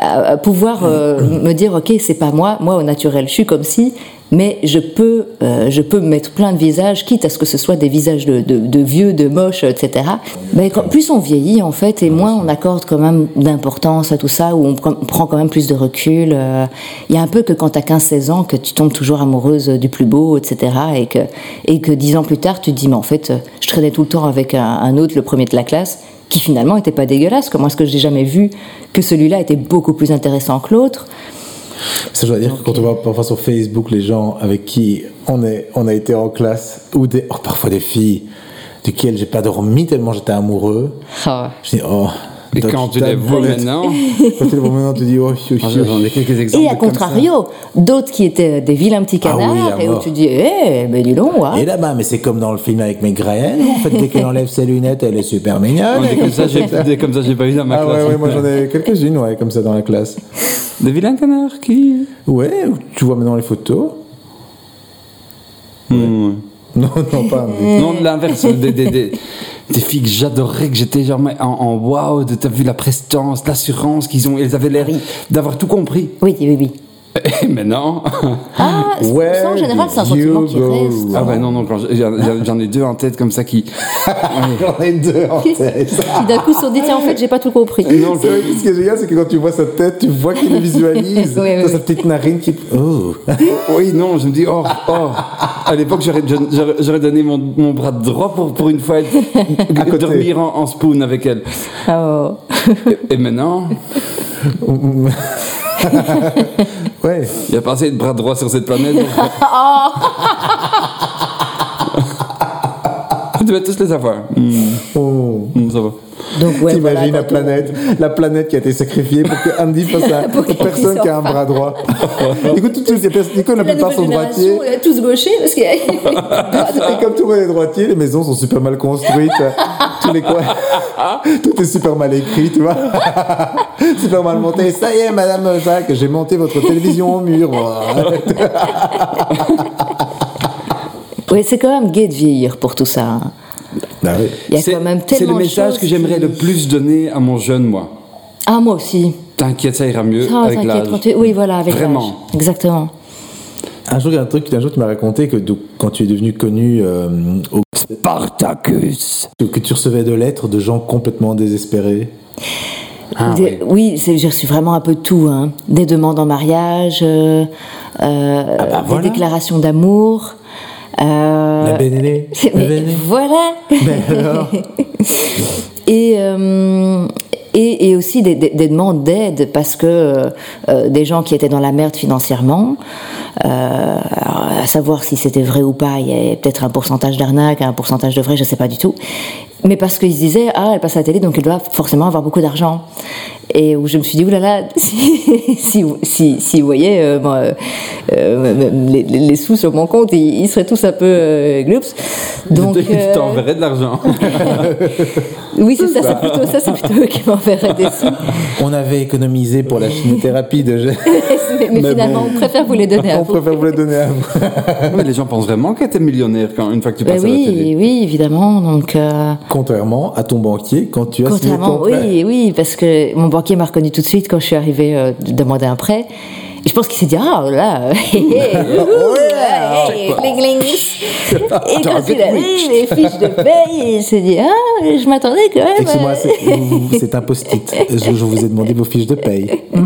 à pouvoir euh, me dire ok c'est pas moi moi au naturel je suis comme si mais je peux euh, je peux mettre plein de visages quitte à ce que ce soit des visages de, vieux de moches etc mais quand- plus on vieillit en fait et moins on accorde quand même d'importance à tout ça où on, pr- on prend quand même plus de recul euh, il y a un peu que quand t'as 15-16 ans que tu tombes toujours amoureuse du plus beau etc et que et que dix ans plus tard tu te dis mais en fait euh, je traînais tout le temps avec un, autre le premier de la classe qui finalement était pas dégueulasse. Comment est-ce que j'ai jamais vu que celui-là était beaucoup plus intéressant que l'autre Ça, je dois dire que quand on voit parfois sur Facebook les gens avec qui on, est, on a été en classe, ou des, oh, parfois des filles duquel j'ai pas dormi tellement j'étais amoureux, je dis oh. Et donc, quand tu les vois maintenant, Quand tu les vois maintenant, tu dis oh, chou, chou. j'en ai quelques exemples. Et à contrario, d'autres qui étaient des vilains petits Ah oui, canards à et où tu dis eh ben dis donc ouais. Et là-bas, mais c'est comme dans le film avec Meg Ryan. En fait, dès qu'elle enlève ses lunettes, elle est super mignonne. Ouais, comme ça, j'ai comme ça, j'ai pas eu dans ma Ah classe. ouais, ouais, moi j'en ai quelques-unes, ouais, comme ça dans la classe. Des vilains canards qui. Ouais, tu vois maintenant les photos. Hmm. Non, non, pas. Non, de l'inverse, des, des, des, des filles que j'adorais, que j'étais genre mais en, en wow, de- t'as vu la prestance, l'assurance qu'ils ont, elles avaient l'air d'avoir tout compris. Oui, oui, oui. Et maintenant. Ah, ça en général, c'est un sentiment qui reste. Ah ouais, non, non, j'en ai deux en tête comme ça qui. J'en ai deux en tête. Qui d'un coup se sont dit tiens en fait j'ai pas tout compris. Non, c'est vrai, ce qui est génial, c'est que quand tu vois sa tête, tu vois qu'il le visualise. Oui, oui, T'as sa petite narine qui. Oh Oui, non, je me dis, oh, oh. À l'époque, j'aurais- donné mon, mon bras droit pour, pour une fois côté. dormir en, en spoon avec elle. Oh. Et maintenant, Ouais. il n'y a pas assez de bras droits sur cette planète. donc- Vous devez tous les savoir. Hmm, Oh. hmm, ça va. Donc ouais, T'imagines voilà, la planète, la planète qui a été sacrifiée pour que Andy fasse à Pour personne qui a un bras droit. Écoute, tout de suite, il y a personne- Nico, la plupart sont droitiers. on est tous gauchers parce que Et comme tout le monde est droitier, les maisons sont super mal construites. Tous les coins. Tout est super mal écrit, tu vois. super mal monté. Ça y est, madame Jacques, j'ai monté votre télévision au mur. Oui, c'est quand même gai de vieillir pour tout ça. hein. Bah oui. Il y a C'est quand même c'est tellement le message que j'aimerais qui- le plus donner à mon jeune moi. Ah moi aussi. T'inquiète, ça ira mieux Ah, avec t'inquiète, l'âge. tu- Oui, voilà, avec Vraiment. Exactement. Un jour, il y a un truc, un jour, tu m'as raconté que donc, quand tu es devenu connu euh, au- Spartacus. que tu recevais de lettres de gens complètement désespérés. Ah, Des- oui, c'est- j'ai reçu vraiment un peu de tout. hein. Des demandes en mariage, euh, euh, bah des voilà. déclarations d'amour. Euh, La bénéné. voilà. Ben alors et, euh, et, et aussi des, des- des demandes d'aide parce que euh, des gens qui étaient dans la merde financièrement, euh, à savoir si c'était vrai ou pas, il y avait peut-être un pourcentage d'arnaque, un pourcentage de vrai, je sais pas du tout. Mais parce qu'ils se disaient, ah, elle passe à la télé, donc elle doit forcément avoir beaucoup d'argent. Et où je me suis dit, oulala, si, si, si, si vous voyez, euh, bon, euh, euh, les, les- les sous sur mon compte, ils, ils seraient tous un peu euh, gloops. Donc, Tu euh, t'enverrais de l'argent. oui, c'est ça, c'est plutôt ça, c'est plutôt eux qui m'enverraient des sous. On avait économisé pour la chimiothérapie de mais, mais Mais finalement, bon. on préfère vous les donner à On vous. préfère vous le donner à vous. Mais les gens pensent vraiment que t'es millionnaire quand, une fois que tu Ben passes à la oui, télé. oui, évidemment. Donc, euh, Contrairement à ton banquier quand tu as signé contrairement, ton prêt. oui, oui, parce que mon banquier m'a reconnu tout de suite quand je suis arrivée euh, de demander un prêt. Et je pense qu'il s'est dit, ah là. Et quand il a vu les fiches de paye, il s'est dit, ah, je m'attendais quand même. Excusez-moi, c'est un post-it. Je, je vous ai demandé vos fiches de paye.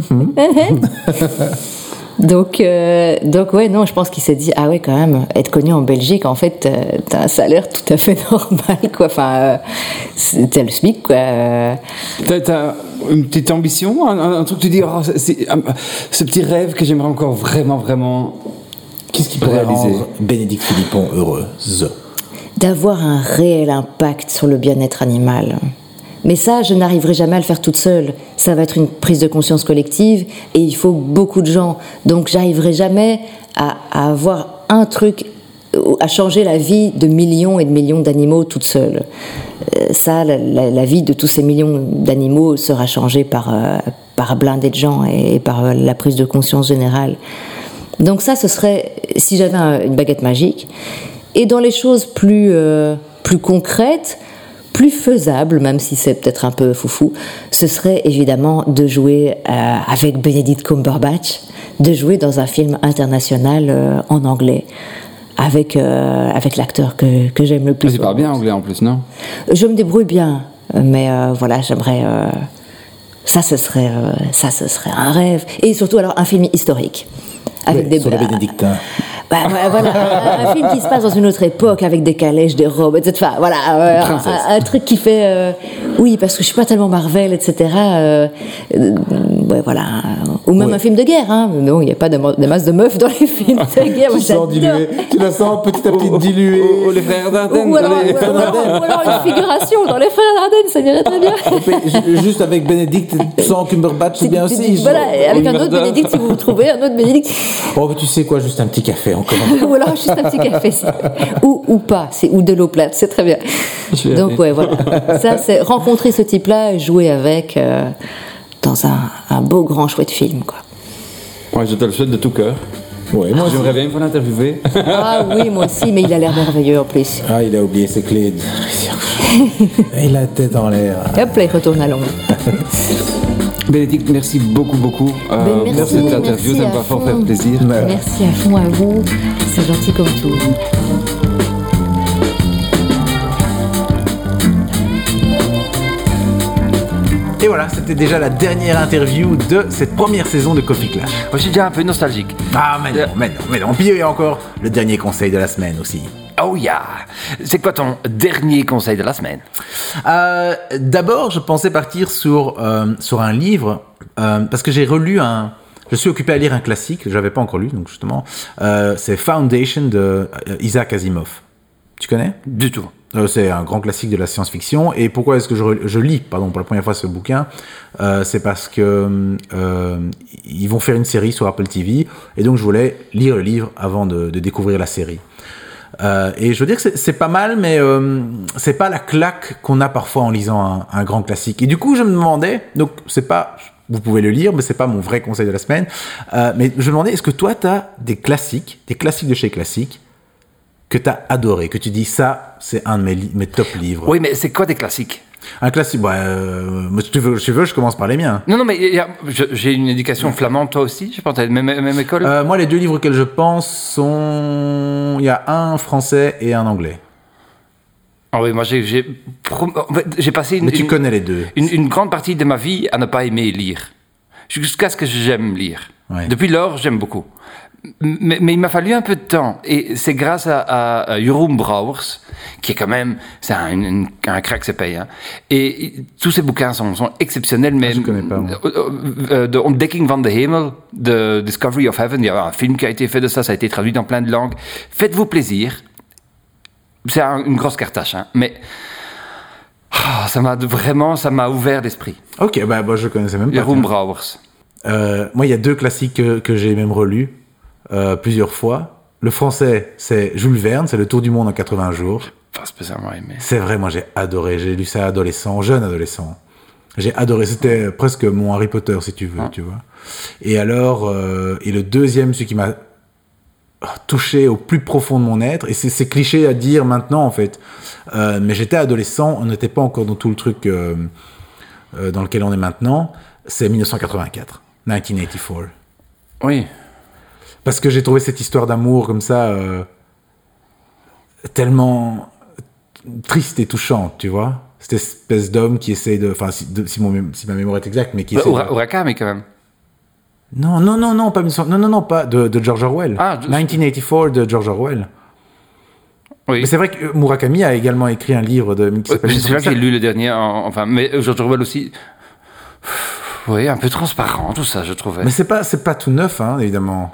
Donc, euh, donc ouais, non, je pense qu'il s'est dit, ah ouais, quand même, être connu en Belgique, en fait, euh, t'as un salaire tout à fait normal, quoi. Enfin, euh, c'était le SMIC, quoi. Euh, T'as, t'as une petite ambition, un, un- un truc que tu dis, oh, c'est- c'est- un- ce petit rêve que j'aimerais encore vraiment, vraiment. Qu'est-ce qui pourrait Réaliser? Bénédicte Philippon heureuse d'avoir un réel impact sur le bien-être animal. Mais ça, je n'arriverai jamais à le faire toute seule. Ça va être une prise de conscience collective et il faut beaucoup de gens. Donc, j'arriverai jamais à, avoir un truc, à changer la vie de millions et de millions d'animaux toute seule. Euh, Ça, la, vie de tous ces millions d'animaux sera changée par, euh, par de gens et, par euh, la prise de conscience générale. Donc ça, ce serait, si j'avais un- une baguette magique, et dans les choses plus, euh, plus concrètes, plus faisables, même si c'est peut-être un peu foufou, ce serait évidemment de jouer euh, avec Benedict Cumberbatch, de jouer dans un film international euh, en anglais, avec, euh, avec l'acteur que, que j'aime le plus. Tu parles bien anglais en plus, non? Je me débrouille bien, mais euh, voilà, j'aimerais. euh, ça, ce serait, euh, ça, ce serait un rêve. Et surtout, alors, un film historique. Avec Oui, des sur les bla- bénédictins. Bah, ouais, voilà, un, un film qui se passe dans une autre époque avec des calèches, des robes, etc. Enfin, voilà, euh, un, un truc qui fait, euh, oui, parce que je suis pas tellement Marvel, etc. euh, euh, ouais, voilà, ou même Ouais. un film de guerre, hein. Mais non, il n'y a pas de, masse de meufs dans les films de guerre. moi, Tu sens dilué. Tu la sens petit à petit diluée. Oh, les frères Dardenne. Ou alors, allez. ou alors- ou alors une figuration dans les frères Dardenne, ça irait très bien. Ju- Juste avec Bénédicte sans Cumberbatch, c'est bien aussi. Voilà, avec un autre. Bénédicte, si vous vous trouvez, un autre Bénédicte. Oh, mais tu sais quoi, juste un petit café encore. ou alors juste un petit café. Ou, ou pas, c'est ou de l'eau plate, c'est très bien. Donc ouais, voilà. Ça, c'est rencontrer ce type-là et jouer avec euh, dans un, un beau grand chouette film, quoi. Ouais, je te le souhaite de tout cœur. Ouais, moi, J'aimerais bien vous l'interviewer. Ah oui, moi aussi, mais il a l'air merveilleux en plus. Ah, il a oublié ses clés. de- Il a la tête en l'air. Hop là, il retourne à Londres. Bénédicte, merci beaucoup, beaucoup euh, Ben, pour merci, cette interview. Ça me à va fort faire plaisir. Merci à fond à vous. C'est gentil comme tout. Et voilà, c'était déjà la dernière interview de cette première saison de Coffee Clash. Moi, je suis déjà un peu nostalgique. Ah, mais non, mais non, mais non. Puis il y a encore le dernier conseil de la semaine aussi. Oh yeah C'est quoi ton dernier conseil de la semaine? Euh, D'abord, je pensais partir sur, euh, sur un livre, euh, parce que j'ai relu un... Je suis occupé à lire un classique, n'avais pas encore lu, donc justement. C'est Foundation de Isaac Asimov. Tu connais? Du tout. Euh, C'est un grand classique de la science-fiction. Et pourquoi est-ce que je, lis, pardon, pour la première fois ce bouquin? Euh, C'est parce que euh, ils vont faire une série sur Apple TV, et donc je voulais lire le livre avant de, découvrir la série. Et je veux dire que c'est- pas mal, mais c'est pas la claque qu'on a parfois en lisant un, grand classique. Et du coup, je me demandais, donc c'est pas, vous pouvez le lire, mais c'est pas mon vrai conseil de la semaine. Mais je me demandais, est-ce que toi, tu as des classiques, des classiques de chez Classique, que tu as adoré, que tu dis ça, c'est un de mes, top livres. Oui, mais c'est quoi des classiques? Un classique, bah, euh, si tu veux, si tu veux, je commence par les miens. Non, non, mais j'ai une éducation flamande, toi aussi Je pense t'as la même, même école? Euh, moi, les deux livres auxquels je pense sont. Il y a un français et un anglais. Ah oui, moi j'ai passé une, Mais tu une- connais les deux. une, une grande partie de ma vie à ne pas aimer lire. Jusqu'à ce que j'aime lire. Ouais. Depuis lors, j'aime beaucoup. Mais, mais il m'a fallu un peu de temps. Et c'est grâce à, à, à Jeroen Brouwers, qui est quand même, c'est un, une- un crack, c'est payé. hein. Et, et tous ces bouquins sont, sont exceptionnels. Mais Ah, je connais pas, moi. Euh, euh, euh, De Ontdekking van de Hemel, de Discovery of Heaven, il y a un film qui a été fait de ça, ça a été traduit dans plein de langues. Faites-vous plaisir. C'est un- une grosse cartache, hein, mais ah, ça m'a vraiment, ça m'a ouvert l'esprit. Ok, bah, bah, je connaissais même pas. Jeroen. Brouwers. Euh, moi, il y a deux classiques que, que j'ai même relus euh, plusieurs fois. le français, c'est Jules Verne, c'est Le Tour du monde en 80 jours. Pas spécialement aimé. C'est vrai, moi j'ai adoré. J'ai lu ça adolescent, jeune adolescent. J'ai adoré. C'était presque mon Harry Potter, si tu veux, Ah. tu vois. Et alors, euh, et le deuxième, celui qui m'a touché au plus profond de mon être, et c'est cliché à dire maintenant en fait, Euh, mais j'étais adolescent, on n'était pas encore dans tout le truc euh, euh, dans lequel on est maintenant, c'est 1984, 1984. Oui. Parce que j'ai trouvé cette histoire d'amour comme ça euh, tellement triste et touchante, tu vois. Cette espèce d'homme qui essaie de. Enfin, si, de- ma mémoire est exacte, mais qui Bah, essaie. de- Ura- Urakami, quand même. Non, non, non, non, pas 1900 Non, non, non, pas de, de George Orwell. Ah, je- 1984 de George Orwell. Oui. Mais c'est vrai que Murakami a également écrit un livre de, qui s'appelle. C'est celui-là que j'ai lu le dernier, en- enfin, mais George Orwell aussi. Oui, un peu transparent, tout ça, je trouvais. Mais c'est pas, c'est pas tout neuf, hein, évidemment.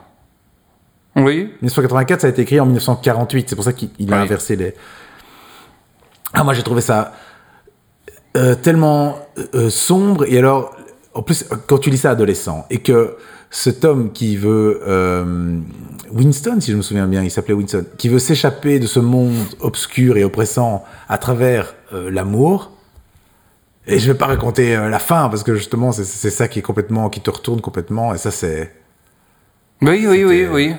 Oui. 1984, ça a été écrit en 1948. C'est pour ça qu'il il a Oui. inversé les. Ah, moi, j'ai trouvé ça euh, tellement euh, sombre. Et alors, en plus, quand tu lis ça adolescent et que cet homme qui veut. euh, Winston, si je me souviens bien, il s'appelait Winston, qui veut s'échapper de ce monde obscur et oppressant à travers euh, l'amour. Et je vais pas raconter euh, la fin parce que justement, c'est- c'est ça qui est complètement, qui te retourne complètement. Et ça, c'est. Oui, oui, oui, oui.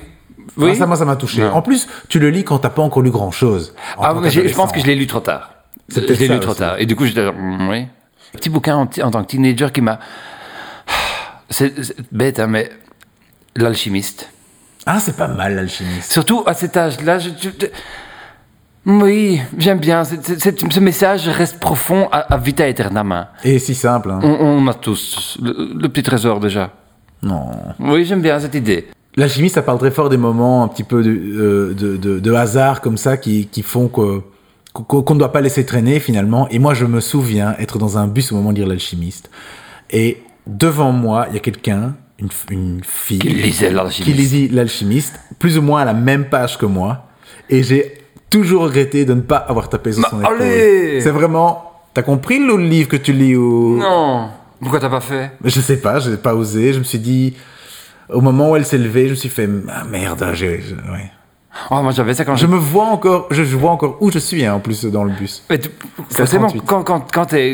Oui. ça, moi, ça m'a touché. Non. En plus, tu le lis quand t'as pas encore lu grand chose. Ah, mais je pense que je l'ai lu trop tard. Je l'ai lu trop aussi. tard. Et du coup, j'étais mm, oui. Petit bouquin en, en tant que teenager qui m'a. C'est bête, hein, mais. L'alchimiste. Ah, c'est pas mal, l'alchimiste. Surtout à cet âge-là, je- je- Oui, j'aime bien. Ce message reste profond à, à vita aeternam. hein. Et si simple, hein. On, on a tous le, le petit trésor déjà. Non. Oui, j'aime bien cette idée. L'alchimiste, ça parle très fort des moments un petit peu de, euh, de, de- de hasard comme ça qui, qui font que qu'on ne doit pas laisser traîner finalement. Et moi, je me souviens être dans un bus au moment de lire l'alchimiste. Et devant moi, il y a quelqu'un, une, une fille, Qui lisait l'alchimiste. qui lisait l'alchimiste, plus ou moins à la même page que moi. Et j'ai toujours regretté de ne pas avoir tapé sur Mais son épaule. allez C'est vraiment. T'as compris le livre que tu lis ou Non. Pourquoi t'as pas fait? Je sais pas, j'ai pas osé. Je me suis dit, au moment où elle s'est levée, je me suis fait, ah merde, j'ai- je, ouais. Oh, moi j'avais ça quand je me vois encore, je, vois encore où je suis hein, en plus dans le bus. Mais tu- forcément, 38. quand, quand,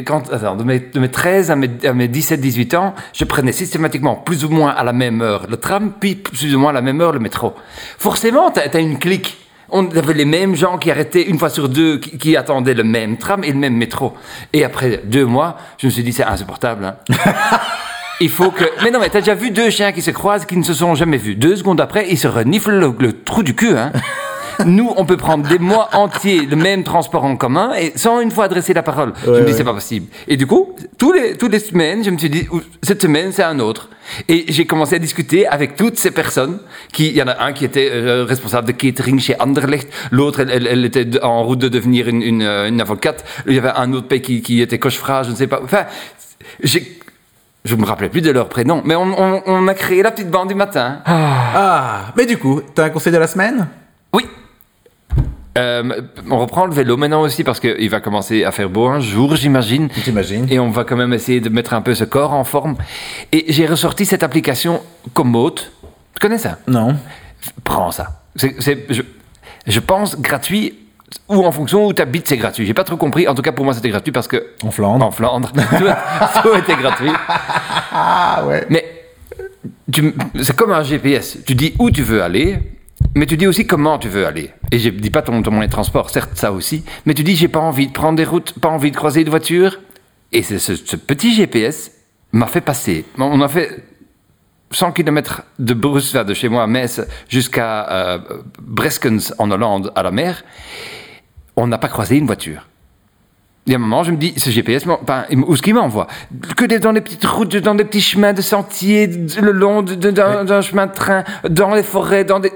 quand, attends, de, mes, de mes 13 à mes, mes 17-18 ans, je prenais systématiquement plus ou moins à la même heure le tram, puis plus ou moins à la même heure le métro. Forcément, t'as as une clique. On avait les mêmes gens qui arrêtaient une fois sur deux, qui, qui attendaient le même tram et le même métro. Et après deux mois, je me suis dit, c'est insupportable. hein. Il faut que. Mais non, mais t'as déjà vu deux chiens qui se croisent qui ne se sont jamais vus. Deux secondes après, ils se reniflent le, le trou du cul. Hein. Nous, on peut prendre des mois entiers le même transport en commun et sans une fois adresser la parole. je me dis, ouais. c'est pas possible. Et du coup, tous les, toutes les semaines, je me suis dit, cette semaine, c'est un autre. Et j'ai commencé à discuter avec toutes ces personnes. Qui, il y en a un qui était euh, responsable de catering chez Anderlecht, l'autre, elle, elle- elle était en route de devenir une, une, euh, une avocate. Il y avait un autre pays qui, qui était cochefra, je ne sais pas. Enfin, j'ai. Je me rappelais plus de leur prénom, mais on, on- on a créé la petite bande du matin. Ah, mais du coup, t'as un conseil de la semaine? Oui. Euh, on reprend le vélo maintenant aussi parce qu'il va commencer à faire beau un jour, j'imagine. J'imagine. Et on va quand même essayer de mettre un peu ce corps en forme. Et j'ai ressorti cette application Komoot. Tu connais ça? Non. Prends ça. C'est, c'est- je, je pense gratuit ou en fonction où tu habites, c'est gratuit. J'ai pas trop compris. En tout cas, pour moi, c'était gratuit parce que. En Flandre. En Flandre. tout, était gratuit. Ah ouais. Mais c'est comme un GPS. Tu dis où tu veux aller, mais tu dis aussi comment tu veux aller. Et je dis pas ton, ton moyen de transport, certes ça aussi, mais tu dis j'ai pas envie de prendre des routes, pas envie de croiser de voiture. Et c'est ce, ce petit GPS m'a fait passer. On a fait 100 km de Bruxelles, de chez moi à Metz, jusqu'à euh, Breskens en Hollande, à la mer. On n'a pas croisé une voiture. Il y a un moment, je me dis, ce GPS, m- où est-ce qu'il m'envoie Que dans des petites routes, dans des petits chemins de sentiers, le long d'un chemin de train, dans les forêts, dans des... Et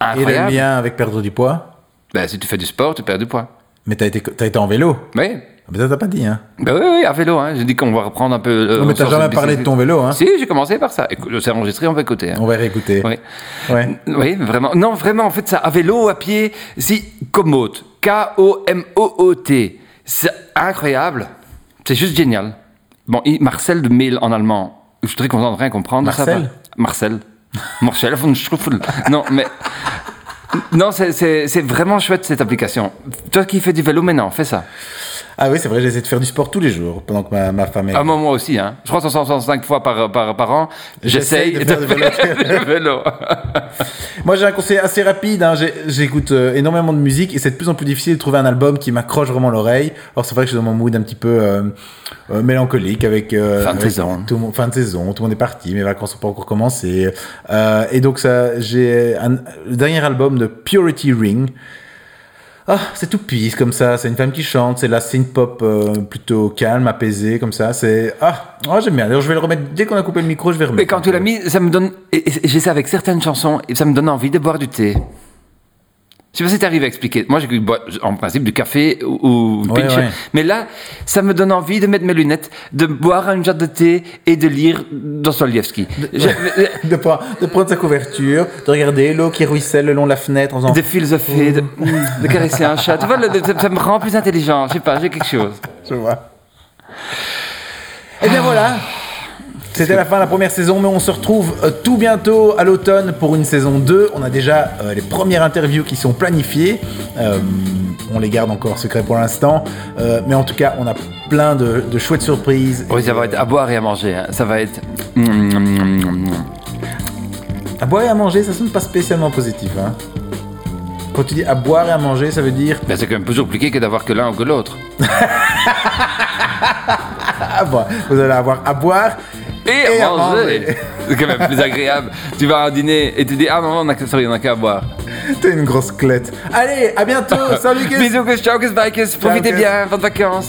le Incroyable. lien avec perdre du poids? Ben, si tu fais du sport, tu perds du poids. Mais t'as été, t'as été en vélo? Oui, Mais ça, t'as pas dit, hein ben oui, oui, à vélo. Hein. J'ai dit qu'on va reprendre un peu... euh, Non, mais t'as jamais parlé de ton vélo, hein Si, j'ai commencé par ça. Écoute, c'est enregistré, on va écouter. hein. On va réécouter. Oui. Ouais. Oui, vraiment. Non, vraiment, en fait, ça, à vélo, à pied, si, Komoot, K-O-M-O-O-T, c'est incroyable. C'est juste génial. Bon, Marcel de Mail en allemand, je suis très content de rien comprendre. Marcel. Marcel. Marcel von Schruffel. Non, mais Non, c'est vraiment chouette cette application. Toi qui fais du vélo maintenant, fais ça. Ah oui, c'est vrai, j'essaie de faire du sport tous les jours pendant que ma, ma femme est. Ah, moi, moi aussi, hein. Je crois 165 fois par, par, par an. J'essaye de faire du vélo. du vélo. Moi, j'ai un conseil assez rapide. hein. J'écoute euh, énormément de musique et c'est de plus en plus difficile de trouver un album qui m'accroche vraiment l'oreille. Alors, c'est vrai que je suis dans mon mood un petit peu euh, euh, mélancolique avec. Fin de avec saison. Tout le monde, fin de saison, tout le monde est parti, mes vacances n'ont pas encore commencé. Et donc, ça, j'ai un- le dernier album de Purity Ring. Ah, c'est tout pisse comme ça. C'est une femme qui chante. C'est la synth pop euh, plutôt calme, apaisée comme ça. C'est ah, oh, j'aime bien. D'ailleurs, je vais le remettre dès qu'on a coupé le micro. Je vais remettre. Mais quand tu l'as mis, ça me donne. J'ai ça avec certaines chansons et ça me donne envie de boire du thé. Je sais pas si t'arrives à expliquer. Moi, j'ai en principe du café ou, ou Ouais. Mais là, ça me donne envie de mettre mes lunettes, de boire une jarre de thé et de lire Dostoevsky. Je- de, prendre, de prendre sa couverture, de regarder l'eau qui ruisselle le long de la fenêtre en faisant. de philosopher, de, de caresser un chat. Tu vois, le- ça me rend plus intelligent. Je sais pas, j'ai quelque chose. Je vois. Et bien voilà. C'était la fin de la première saison, mais on se retrouve euh, tout bientôt à l'automne pour une saison 2. On a déjà euh, les premières interviews qui sont planifiées. Euh, on les garde encore secrets pour l'instant. Mais en tout cas, on a plein de, de chouettes surprises. Oui, ça va être à boire et à manger. hein. Ça va être. À boire et à manger, ça sonne pas spécialement positif. Hein. Quand tu dis à boire et à manger, ça veut dire Ben, c'est quand même plus compliqué que d'avoir que l'un ou que l'autre. boire. Vous allez avoir à boire Et, Et à manger. manger. C'est quand même plus agréable. Tu vas à un dîner et tu dis Ah non, on a sorry, on a qu'à boire. T'es une grosse clette. Allez, à bientôt. Salut, Guess. Bisous, que ciao, que bikers. Profitez Guess. bien, bonnes vacances.